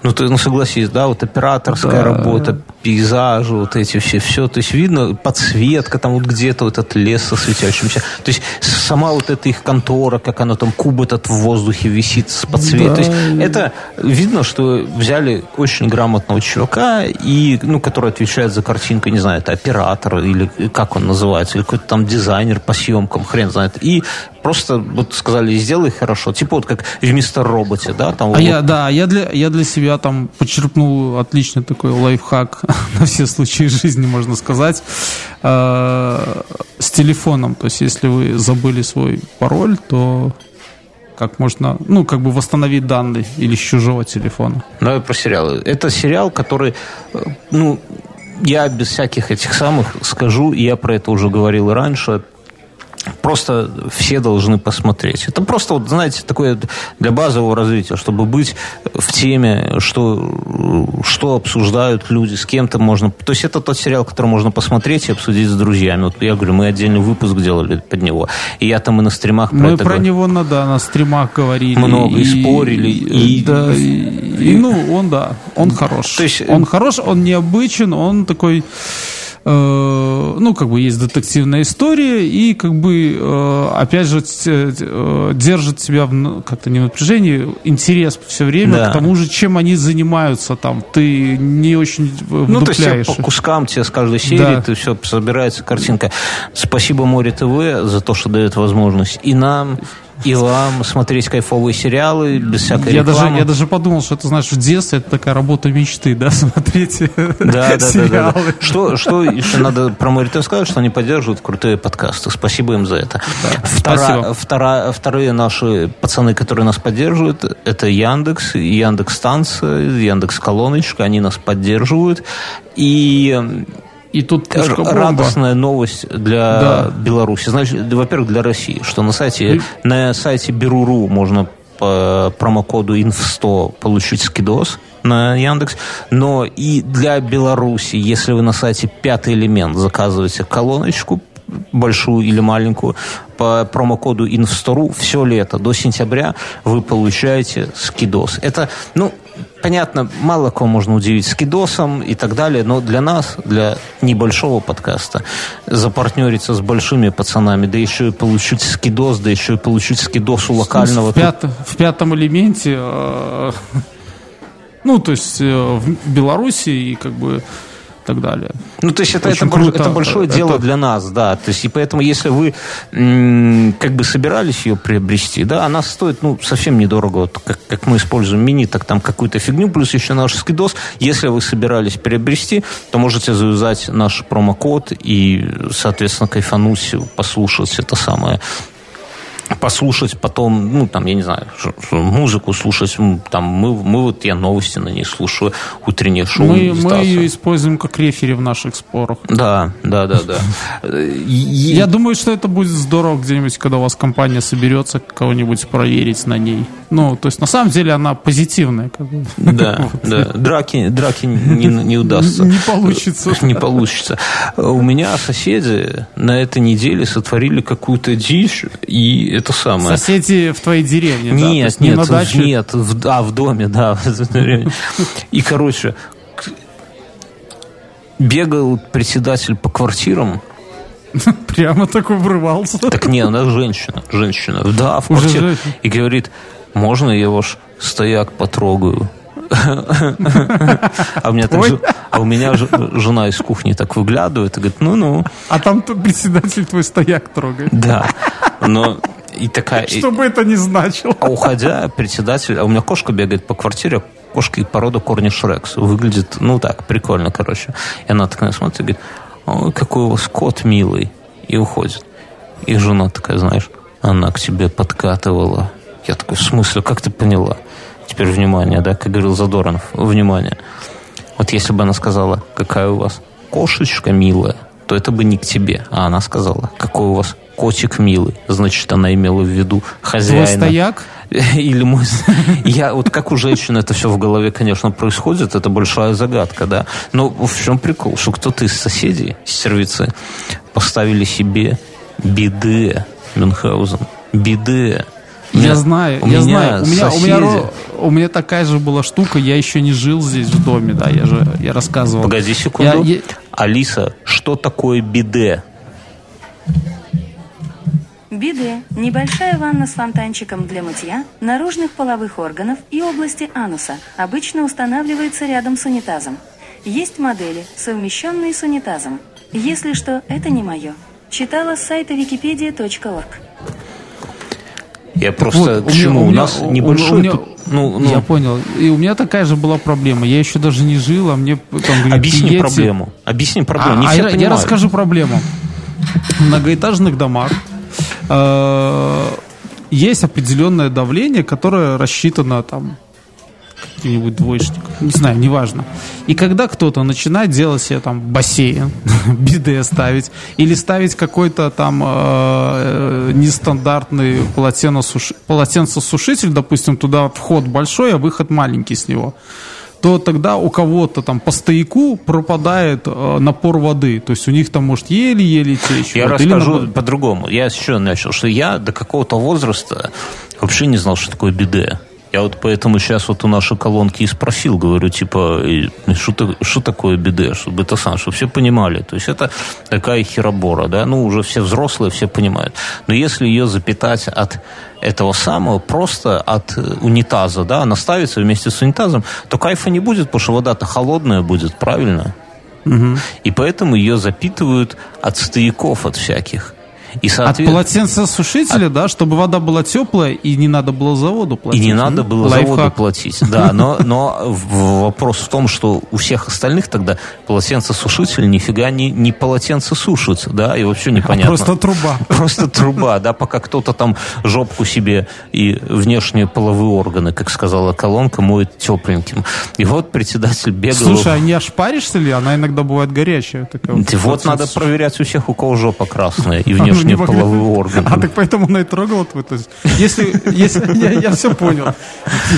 Ну, ты, ну, согласись, да, вот операторская Да. работа, пейзажи, вот эти все, все, то есть видно подсветка, там вот где-то вот этот лес со светящимся, то есть сама вот эта их контора, как она там куб этот в воздухе висит с подсветкой, то есть это видно, что взяли очень грамотного чувака, и, ну, который отвечает за картинку, не знаю, это оператор или как он называется, или какой-то там дизайнер по съемкам, хрен знает, и просто вот сказали, сделай хорошо, типа вот как в Мистер Роботе, да, там А вот- я, да, я для, я для себя там почерпнул отличный такой лайфхак на все случаи жизни, можно сказать, э, с телефоном. То есть, если вы забыли свой пароль, то как можно, ну, как бы восстановить данные или с чужого телефона. Давай про сериалы. Это сериал, который, э, ну, я без всяких этих самых скажу, и я про это уже говорил и раньше, просто все должны посмотреть. Это просто, вот, знаете, такое для базового развития, чтобы быть в теме, что, что обсуждают люди, с кем-то можно... То есть это тот сериал, который можно посмотреть и обсудить с друзьями. Вот я говорю, мы отдельный выпуск делали под него. И я там и на стримах про Мы это про говорю. него на, да, на стримах говорили. Много и спорили, и- да, и, и, ну, он, да, он хорош. То есть- он хорош, он необычен, он такой... э, ну, как бы есть детективная история, и как бы, э, опять же, э, держит себя в, н- как-то не в напряжении, интерес все время Да. к тому же, чем они занимаются там. Ты не очень Ну, то есть вдупляешь. по кускам тебе с каждой серии, Да. ты все собирается картинка. Спасибо Море ТВ за то, что дает возможность и нам, И вам смотреть кайфовые сериалы без всякой я рекламы. даже, я даже подумал, что это, знаешь, в детстве это такая работа мечты, да, смотреть Да, да, да, сериалы. да, да. Что, что еще надо про Моритен сказать, что они поддерживают крутые подкасты. Спасибо им за это. спасибо. втора- вторые наши пацаны, которые нас поддерживают, это Яндекс, Яндекс станция, Яндекс колоночка, они нас поддерживают. И И тут пушка бомба. радостная новость для Да. Беларуси. Значит, во-первых, для России, что на сайте, на сайте Беру.ру можно по промокоду INF100 получить скидос на Яндекс, но и для Беларуси, если вы на сайте «Пятый элемент» заказываете колоночку, большую или маленькую, по промокоду INF100.ru все лето до сентября вы получаете скидос. Это, ну, понятно, мало кого можно удивить скидосом и так далее, но для нас, для небольшого подкаста, запартнериться с большими пацанами, да еще и получить скидос, да еще и получить скидос у локального... в, пят- в пятом элементе, э, ну, то есть э, в Беларуси и как бы так далее. Ну, то есть это, Очень это, круто. это большое Это- дело для нас, да. То есть, и поэтому, если вы как бы собирались ее приобрести, да, она стоит, ну, совсем недорого. Вот как, как мы используем мини, так там какую-то фигню, плюс еще наш скидос. Если вы собирались приобрести, то можете завязать наш промокод и, соответственно, кайфануть, послушать это самое послушать потом, ну, там, я не знаю, музыку слушать, там, мы, мы вот, я новости на ней слушаю, утреннее шоу. Мы, мы ее используем как рефери в наших спорах. Да, да, да, да. Я думаю, что это будет здорово где-нибудь, когда у вас компания соберется, кого-нибудь проверить на ней. Ну, то есть, на самом деле, она позитивная. Как бы. Да, да. Драки, драки не, не удастся. Не получится. Не получится. У меня соседи на этой неделе сотворили какую-то дичь, и это самое. Соседи в твоей деревне, да? То Нет, не нет, на даче. нет, в, а, в доме, да. И, короче, бегал председатель по квартирам, Прямо так врывался. Так не, она женщина, женщина. Да, в квартире. И говорит, можно я ваш стояк потрогаю? А у меня, так а у меня же- жена из кухни так выглядывает и говорит, ну-ну, А там председатель твой стояк трогает. да. Но и такая... Что бы это ни значило. а уходя, председатель... А у меня кошка бегает по квартире, кошка и порода корни Шрекс. Выглядит, ну так, прикольно, короче. И она такая смотрит и говорит, ой, какой у вас кот милый. И уходит. И жена такая, знаешь, она к тебе подкатывала. Я такой, в смысле, как ты поняла? Теперь внимание, да, как говорил Задоранов, внимание. Вот если бы она сказала, какая у вас кошечка милая, то это бы не к тебе. А она сказала, какой у вас котик милый. Значит, она имела в виду хозяина. Твой стояк? Или мой... Я, вот как у женщины это все в голове, конечно, происходит, это большая загадка, да. Но в чем прикол? Что кто-то из соседей, сервицы, поставили себе биде Мюнхгаузен. Биде. У Я меня- знаю, у я меня знаю. У меня, у, меня, соседи- у меня такая же была штука, я еще не жил здесь в доме, да, я же я рассказывал. Погоди секунду. Я- я- Алиса, что такое биде? Биде – небольшая ванна с фонтанчиком для мытья наружных половых органов и области ануса. Обычно устанавливается рядом с унитазом. Есть модели, совмещенные с унитазом. Если что, это не мое. Читала с сайта wikipedia.org. Я просто Вот, к у меня- чему? у У нас у- небольшой... у меня- ну, ну, Я понял. И у меня такая же была проблема. Я еще даже не жил, а мне там говорят, Объясни «Приедьте». проблему. Объясни проблему. А, Не а все я, я расскажу проблему. В многоэтажных домах есть определенное давление, которое рассчитано там каким-нибудь двоечником, не знаю, неважно. И когда кто-то начинает делать себе там бассейн, биде ставить, или ставить какой-то там э, нестандартный полотеносуш- полотенцесушитель, допустим, туда вход большой, а выход маленький с него, то тогда у кого-то там по стояку пропадает э, напор воды. То есть у них там может еле-еле течь. Я вот. Расскажу наоборот. по-другому. Я чего начал? Что я до какого-то возраста вообще не знал, что такое биде. Я вот поэтому сейчас вот у нашей колонки и спросил, говорю, типа, что, та- что такое биде, чтобы это сам, чтобы все понимали. То есть это такая херобора, да, ну уже все взрослые, все понимают. Но если ее запитать от этого самого, просто от унитаза, да, она ставится вместе с унитазом, то кайфа не будет, потому что вода-то холодная будет, правильно? И поэтому ее запитывают от стояков, от всяких. И, От соответ- полотенцесушителя, да, чтобы вода была теплая и не надо было заводу И платить. не надо было Лайфхак. заводу платить. Да, но, но вопрос в том, что у всех остальных тогда полотенцесушитель нифига не, не полотенце сушит, да, и вообще непонятно. А Просто труба. Просто труба, да, пока кто-то там жопку себе и внешние половые органы, как сказала колонка, моет тепленьким. И вот председатель бегал... Слушай, а не ошпаришься ли? Она иногда бывает горячая. Такая вот надо проверять у всех, у кого жопа красная и А, ну, не внешние могли. половые органы. А так поэтому она и трогала твой. То есть, если, если я, я все понял.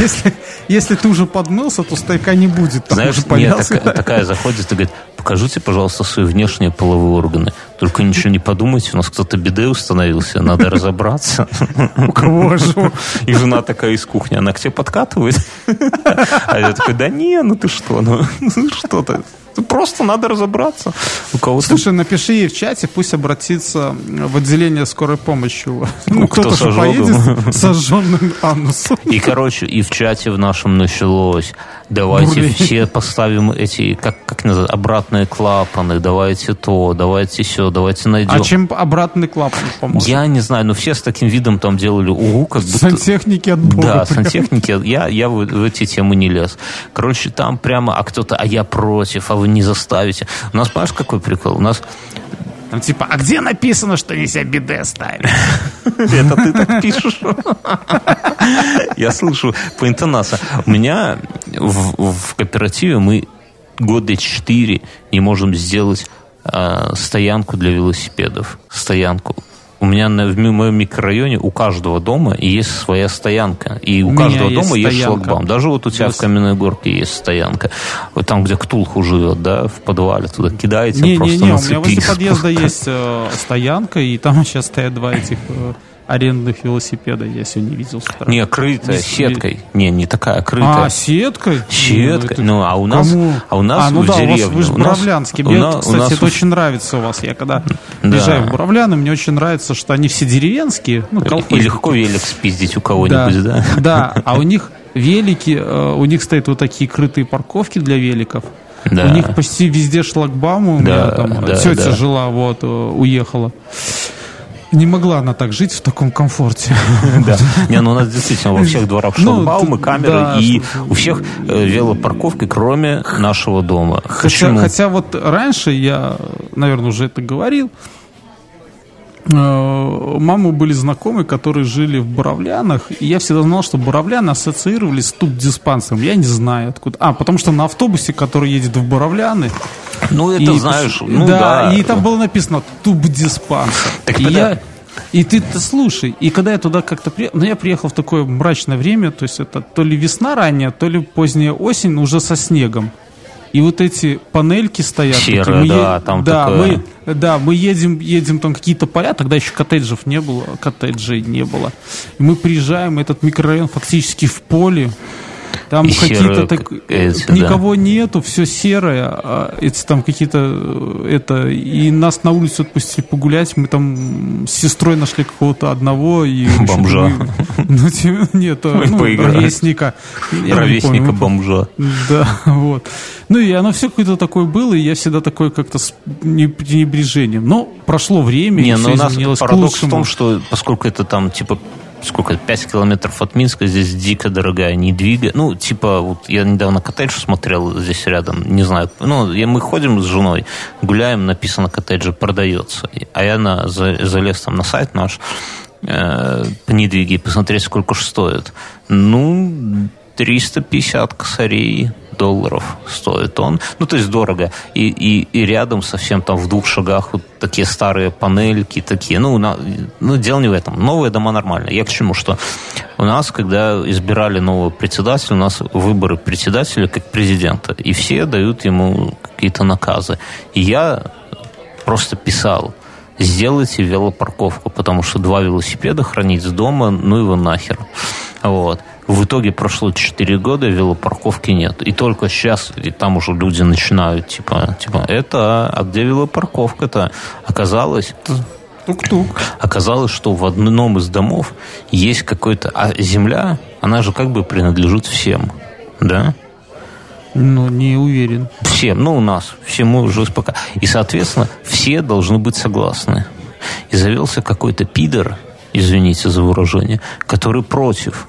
Если, если ты уже подмылся, то стояка не будет. Там Знаешь, уже нет, помялся. такая, заходит и говорит, покажите, пожалуйста, свои внешние половые органы. Только ничего не подумайте, у нас кто-то биде установился, надо разобраться. У кого же? И жена такая из кухни, она к тебе подкатывает. А я такой, да не, ну ты что, ну ну что ты. Просто надо разобраться. У кого-то Слушай, напиши ей в чате, пусть обратится в отделение скорой помощи. Ну, кто кто-то ожогом. поедет с сожженным анусом. И, короче, и в чате в нашем началось. Давайте Бурление. все поставим эти, как, как называют, обратные клапаны. Давайте то, давайте все, давайте найдем. А чем обратный клапан поможет? Я не знаю, но все с таким видом там делали угу, как будто... Сантехники от бога. Да, прям. сантехники, я, я в, в эти темы не лез. Короче, там прямо, а кто-то, а я против, а вы не заставите. У нас, понимаешь, какой прикол? У нас Там типа, а где написано, что нельзя биде ставить? Это ты так пишешь? Я слышу по интонации. У меня в, кооперативе мы года четыре не можем сделать а, стоянку для велосипедов. Стоянку. У меня на, в моем микрорайоне у каждого дома есть своя стоянка. И у, У каждого есть дома есть стоянка. шлагбаум. Даже вот у тебя Есть. в Каменной Горке есть стоянка. Вот там, где Ктулху живет, да, в подвале. Туда кидаете просто Не-не-не, на у меня возле цепи. подъезда есть э, стоянка, и там сейчас стоят два этих э, арендных велосипеда. Я сегодня видел. Не, крытая, Не- сеткой. Не, не такая, крытая. А, сеткой? Сеткой. это Ну, а у нас, кому? а у нас а, ну в да, у вас, деревне. вы же у нас- Буравлянский. у Мне, на- вот, у кстати, нас это очень нравится у вас. Я когда Да. приезжаю в Буравляны, мне очень нравится, что они все деревенские. Ну, И легко велик спиздить у кого-нибудь, да? Да, а у них велики, э, у них стоят вот такие крытые парковки для великов. Да. У них почти везде шлагбаумы. У Да, меня там да, тетя да. жила, вот, э, уехала. Не могла она так жить в таком комфорте. Да. Не, ну у нас действительно во всех дворах Ну, шлагбаумы, камеры и у всех э, велопарковки, кроме нашего дома. Хотя вот раньше я, наверное, уже это говорил, э, маму были знакомые, которые жили в Буравлянах, и я всегда знал, что Буравляны ассоциировались с туб-диспансером. Я не знаю откуда. А, потому что на автобусе, который едет в Буравляны... Ну, это и- знаешь, ну да, да. и там было написано туб-диспансер. Так и я... И ты слушай, и когда я туда как-то приехал, ну я приехал в такое мрачное время, то есть это то ли весна ранняя, то ли поздняя осень, уже со снегом. И вот эти панельки стоят. Серые, мы да, е- там да, такое. мы, да, мы едем, едем там какие-то поля, тогда еще коттеджев не было, коттеджей не было. И мы приезжаем, этот микрорайон фактически в поле, там И какие-то так, как эти, да. никого нету, все серое, а эти там какие-то это и нас на улицу отпустили погулять, мы там с сестрой нашли какого-то одного и Бомжа. мы- ну нет, э, ну, Поиграть. ровесника, Я не помню, Ровесника бомжа. да, вот. Ну и оно все какое-то такое было, и я всегда такой как-то с не- пренебрежением. Но прошло время, Не, и но все у нас парадокс в том, что поскольку это там, типа, сколько, 5 километров от Минска, здесь дико дорогая недвига. Ну, типа, вот я недавно коттедж смотрел здесь рядом, не знаю, ну, и мы ходим с женой, гуляем, написано коттеджи продается. А я на, за- залез там на сайт наш, э, по недвиге, посмотреть, сколько ж стоит. Ну, 350 косарей долларов стоит он. Ну, то есть дорого. И, и, и рядом совсем там в двух шагах вот такие старые панельки, такие. Ну, на, ну, дело не в этом. Новые дома нормально. Я к чему? Что у нас, когда избирали нового председателя, у нас выборы председателя как президента. И все дают ему какие-то наказы. И я просто писал, сделайте велопарковку, потому что два велосипеда хранить с дома, ну его нахер. Вот. В итоге прошло 4 года, велопарковки нет. И только сейчас, и там уже люди начинают, типа, типа это, а где велопарковка-то? Оказалось, Тук-тук. оказалось, что в одном из домов есть какой-то... А земля, она же как бы принадлежит всем, да? Ну, не уверен. Всем, ну, у нас, всему уже пока. И, соответственно, все должны быть согласны. И завелся какой-то пидор, извините за выражение, который против.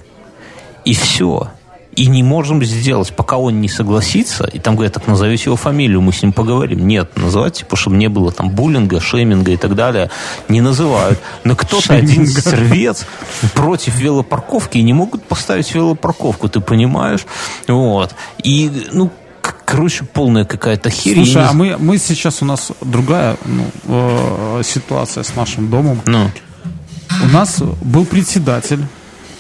И все и не можем сделать, пока он не согласится, и там говорят, так назовете его фамилию, мы с ним поговорим. Нет, называть, типа, чтобы не было там буллинга, шейминга и так далее, не называют. Но кто-то один сервец против велопарковки и не могут поставить велопарковку, ты понимаешь? Вот. И, ну, короче, полная какая-то херь. Слушай, а мы, мы сейчас, у нас другая ну, э, ситуация с нашим домом. Ну. У нас был председатель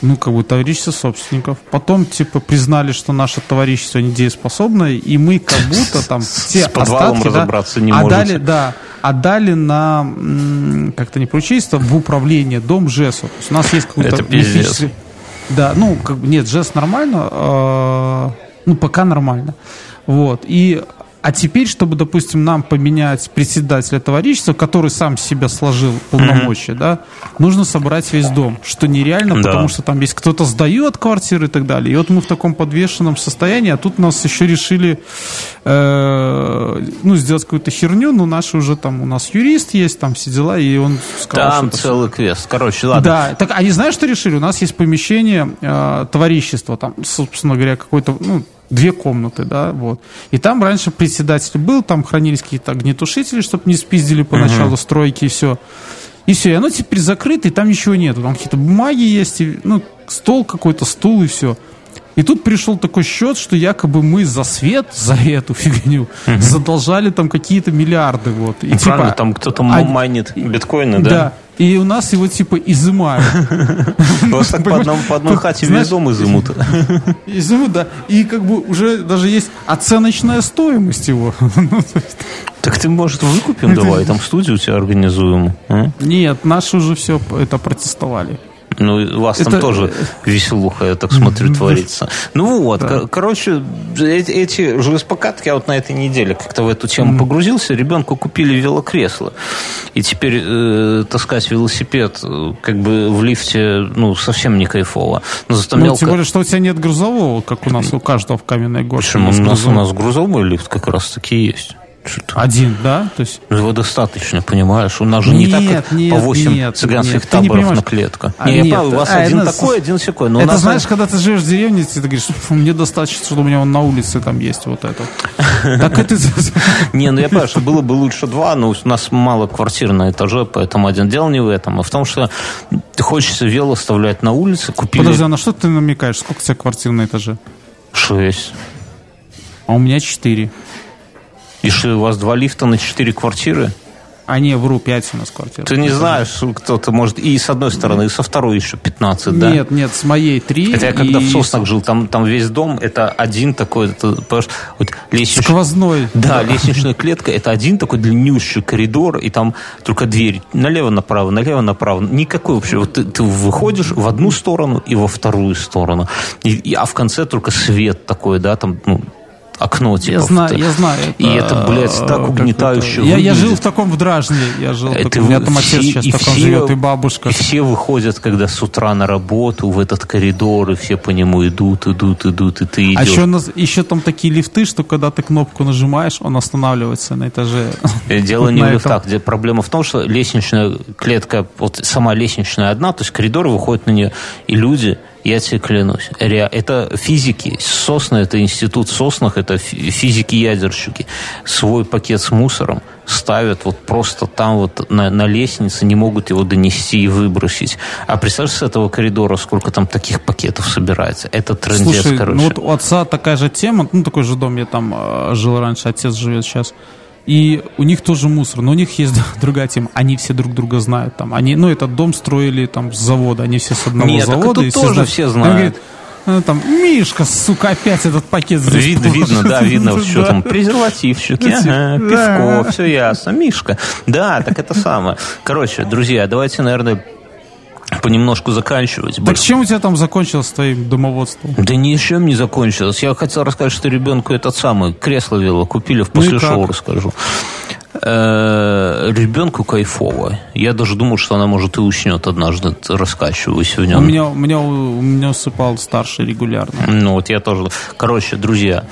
ну, как бы, товарищество собственников. Потом, типа, признали, что наше товарищество недееспособное, и мы как будто там все С подвалом остатки, разобраться да, не отдали, можете. да, отдали на, как-то не поручительство, в управление Дом ЖЭСу. То есть у нас есть какой-то... Это мифический- Да, ну, как бы, нет, ЖЭС нормально, э, ну, пока нормально. Вот, и а теперь, чтобы, допустим, нам поменять председателя товарищества, который сам себя сложил полномочия, да, нужно собрать весь дом, что нереально, Да. потому что там есть кто-то сдает квартиры и так далее. И вот мы в таком подвешенном состоянии, а тут нас еще решили, э, ну, сделать какую-то херню, но наши уже там, у нас юрист есть, там все дела, и он сказал, Там целый квест. Короче, ладно. да, так они знаешь, что решили? У нас есть помещение э, товарищества, там, собственно говоря, какой-то, ну, две комнаты, да, вот. И там раньше председатель был, там хранились какие-то огнетушители, чтобы не спиздили поначалу стройки и все. И все, и оно теперь закрыто, и там ничего нету. Там какие-то бумаги есть, и, ну, стол какой-то, стул и все. И тут пришел такой счет, что якобы мы за свет, за эту фигню, задолжали там какие-то миллиарды, вот. И, Ну, типа, Правильно, там кто-то а- майнит биткоины, да. да? И у нас его типа изымают. Просто так по одной хате весь дом изымут. Изымут, да. И как бы уже даже есть оценочная стоимость его. Ну, Так ты, может, выкупим давай, там студию у тебя организуем. а? Нет, наши уже все это протестовали. Ну, у вас там Это- тоже веселуха, я так смотрю, творится. Ну вот, кор- короче, эти, эти ЖСПК, я вот на этой неделе как-то в эту тему погрузился, ребенку купили велокресло. И теперь э, таскать велосипед э, как бы в лифте, ну, совсем не кайфово. Но зато Ну, мелко... тем более, что у тебя нет грузового, как у нас у каждого в каменной горке. Почему? У нас, у нас грузовой лифт как раз таки есть. Один, да? То есть... Ну, Его достаточно, понимаешь? У нас же не так, Нет, как нет, по 8 нет, цыганских нет, таборов на клетка. А, не, я нет, понимаю, у вас а, один это такой, один секой. Но это нас знаешь, когда ты живешь в деревне, ты говоришь, «Фу, мне достаточно, что у меня вон на улице там есть вот это. Так это... Не, ну я понимаю, что было бы лучше два, но у нас мало квартир на этаже, поэтому один дело не в этом, а в том, что ты хочется вело оставлять на улице, купили Подожди, а на что ты намекаешь? Сколько у тебя квартир на этаже? шесть. А у меня четыре. И что, у вас два лифта на четыре квартиры? А не, вру, пять у нас квартир. Ты не знаешь, кто-то может и с одной стороны, и со второй еще 15, да? Нет, нет, с моей три. Это я когда и в Соснах жил, там, там весь дом, это один такой, это, вот лестничный... Сквозной. Да, лестничная клетка это один такой длиннющий коридор, и там только дверь налево-направо, налево-направо. Никакой вообще. Вот ты, ты выходишь в одну сторону и во вторую сторону. И, и- а в конце только свет такой, да, там, ну, окно типа. Я знаю, в- я знаю. И это, блядь, так угнетающе Я, я жил в таком в Дражне. Я жил Это таком. У меня там отец сейчас и таком все- живет, и бабушка. И все выходят, когда с утра на работу, в этот коридор, и все по нему идут, идут, идут, и ты А идешь. еще, у нас- еще там такие лифты, что когда ты кнопку нажимаешь, он останавливается на этаже. Э, Дело Вот не в лифтах. Где проблема в том, что лестничная клетка, вот сама лестничная одна, то есть коридоры выходят на нее, и люди, я тебе клянусь, это физики, сосны, это институт соснах, это фи- физики-ядерщики, свой пакет с мусором ставят вот просто там вот на, на лестнице, не могут его донести и выбросить. А представляешь, с этого коридора сколько там таких пакетов собирается? Это трендец, Слушай, короче. ну вот у отца такая же тема, ну такой же дом, я там э, жил раньше, отец живет сейчас. И у них тоже мусор, но у них есть другая тема. Они все друг друга знают. Там, они, ну, этот дом строили там с завода, они все с одного Нет, так завода. и тоже знают. все знают. говорит, э, там, Мишка, сука, опять этот пакет здесь Видно, положил». видно, да, видно, что там презервативчики, ага, Да. пивко, все ясно, Мишка. Да, так это самое. Короче, друзья, давайте, наверное, понемножку заканчивать. Так чем у тебя там закончилось с твоим домоводством? Да ничем не закончилось. Я хотел рассказать, что ребенку этот самый кресло вело купили, в Ну после шоу как? расскажу. Э, Ребенку кайфово. Я даже думал, что она может и уснет однажды, раскачиваюсь в У нем. меня, у меня, у меня усыпал старший регулярно. Ну, вот я тоже. Короче, друзья,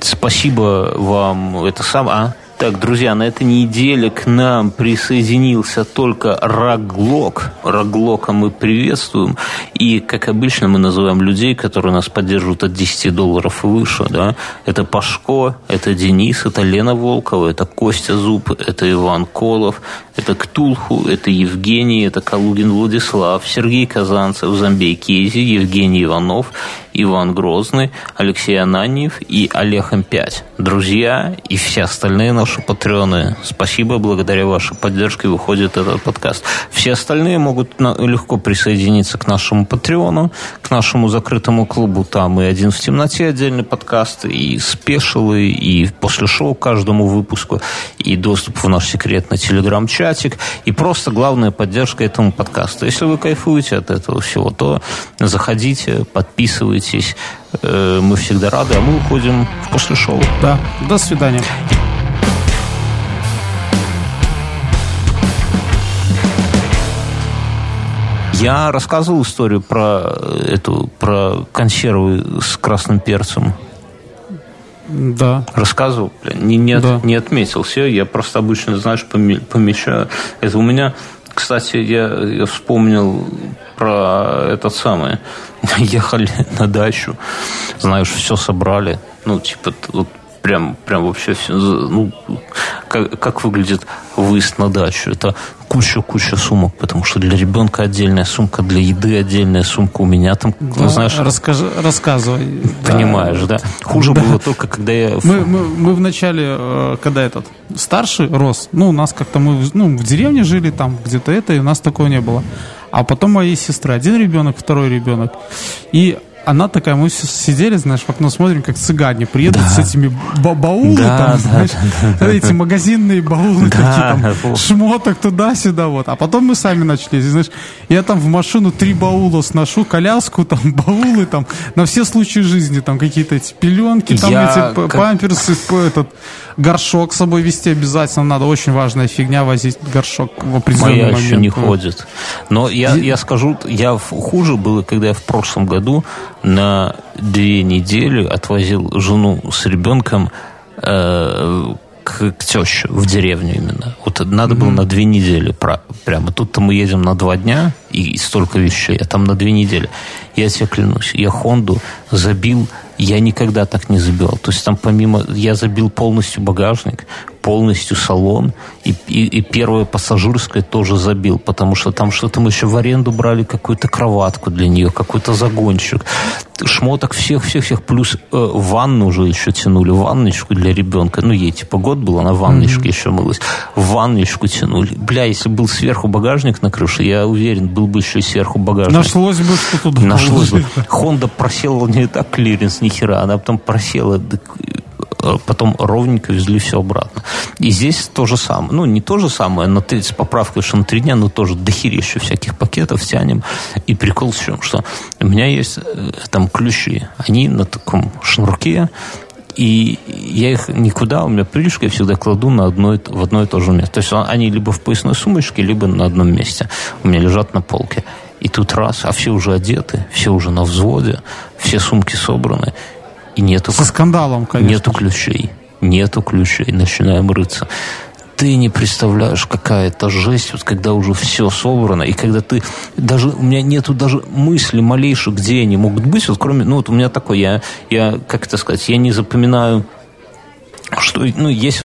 спасибо вам. Это сам, а? Так, друзья, на этой неделе к нам присоединился только Раглок. Раглока мы приветствуем. И, как обычно, мы называем людей, которые нас поддерживают от 10 долларов и выше. Да? Это Пашко, это Денис, это Лена Волкова, это Костя Зуб, это Иван Колов, это Ктулху, это Евгений, это Калугин Владислав, Сергей Казанцев, Замбей Кези, Евгений Иванов, Иван Грозный, Алексей Ананьев и Олег М5. Друзья и все остальные наши патреоны. Спасибо, благодаря вашей поддержке выходит этот подкаст. Все остальные могут легко присоединиться к нашему патреону, к нашему закрытому клубу. Там и «Один в темноте» отдельный подкаст, и спешилы, и после шоу каждому выпуску, и доступ в наш секретный телеграм-чатик, и просто главная поддержка этому подкасту. Если вы кайфуете от этого всего, то заходите, подписывайтесь. Э, мы всегда рады, а мы уходим в после шоу. Да, до свидания. Я рассказывал историю про эту про консервы с красным перцем. Да. Рассказывал, не, не, да. не отметил все. Я просто обычно, знаешь, помечаю. Это у меня, кстати, я, я вспомнил про этот самый. Ехали на дачу, знаешь, все собрали. Ну, типа, вот прям, прям вообще все, ну, как, как выглядит выезд на дачу. Это куча-куча сумок, потому что для ребенка отдельная сумка, для еды отдельная сумка. У меня там, да, знаешь... Расскажи, рассказывай. Понимаешь, да? да? Хуже да. было только, когда я... Мы, мы, мы вначале, э, когда этот старший рос, ну, у нас как-то мы ну, в деревне жили, там где-то это, и у нас такого не было. А потом моей сестры. Один ребенок, второй ребенок. И она такая, мы сидели, знаешь, в окно смотрим, как цыгане приедут да. с этими ба баулы, да, там, да, знаешь, да, да, эти магазинные баулы, да, такие там, шмоток туда-сюда, вот. А потом мы сами начали, знаешь, я там в машину три баула сношу, коляску, там, баулы, там, на все случаи жизни, там, какие-то эти пеленки, там, я эти памперсы, этот, горшок с собой вести обязательно надо, очень важная фигня возить горшок в определенный Моя момент. еще не ходит. Но я, я скажу, я хуже было, когда я в прошлом году на две недели отвозил жену с ребенком э, к, к теще в деревню именно. Вот надо mm-hmm. было на две недели. Про, прямо тут-то мы едем на два дня и столько вещей, а там на две недели. Я тебе клянусь, я Хонду забил я никогда так не забивал. То есть там помимо... Я забил полностью багажник, полностью салон, и, и, и первое пассажирское тоже забил, потому что там что-то мы еще в аренду брали, какую-то кроватку для нее, какой-то загонщик. Шмоток всех-всех-всех, плюс э, ванну уже еще тянули, ванночку для ребенка. Ну, ей типа год был, она в ванночке mm-hmm. еще мылась. Ванночку тянули. Бля, если был сверху багажник на крыше, я уверен, был бы еще сверху багажник. Нашлось бы, что туда Нашлось бы. Хонда просела не так клиренс, ни хера, она потом просела э, потом ровненько везли все обратно. И здесь то же самое. Ну, не то же самое, но ты с поправкой, что на три дня, но тоже дохерища всяких пакетов тянем. И прикол в чем, что у меня есть э, там ключи. Они на таком шнурке, и я их никуда, у меня привычка, я всегда кладу на одно, в одно и то же место. То есть они либо в поясной сумочке, либо на одном месте. У меня лежат на полке. И тут раз, а все уже одеты, все уже на взводе, все сумки собраны, и нету... Со скандалом, конечно. Нету ключей. Нету ключей. Начинаем рыться. Ты не представляешь, какая это жесть, вот когда уже все собрано, и когда ты... Даже у меня нету даже мысли малейших, где они могут быть, вот кроме... Ну, вот у меня такое, я, я как это сказать, я не запоминаю что, ну, есть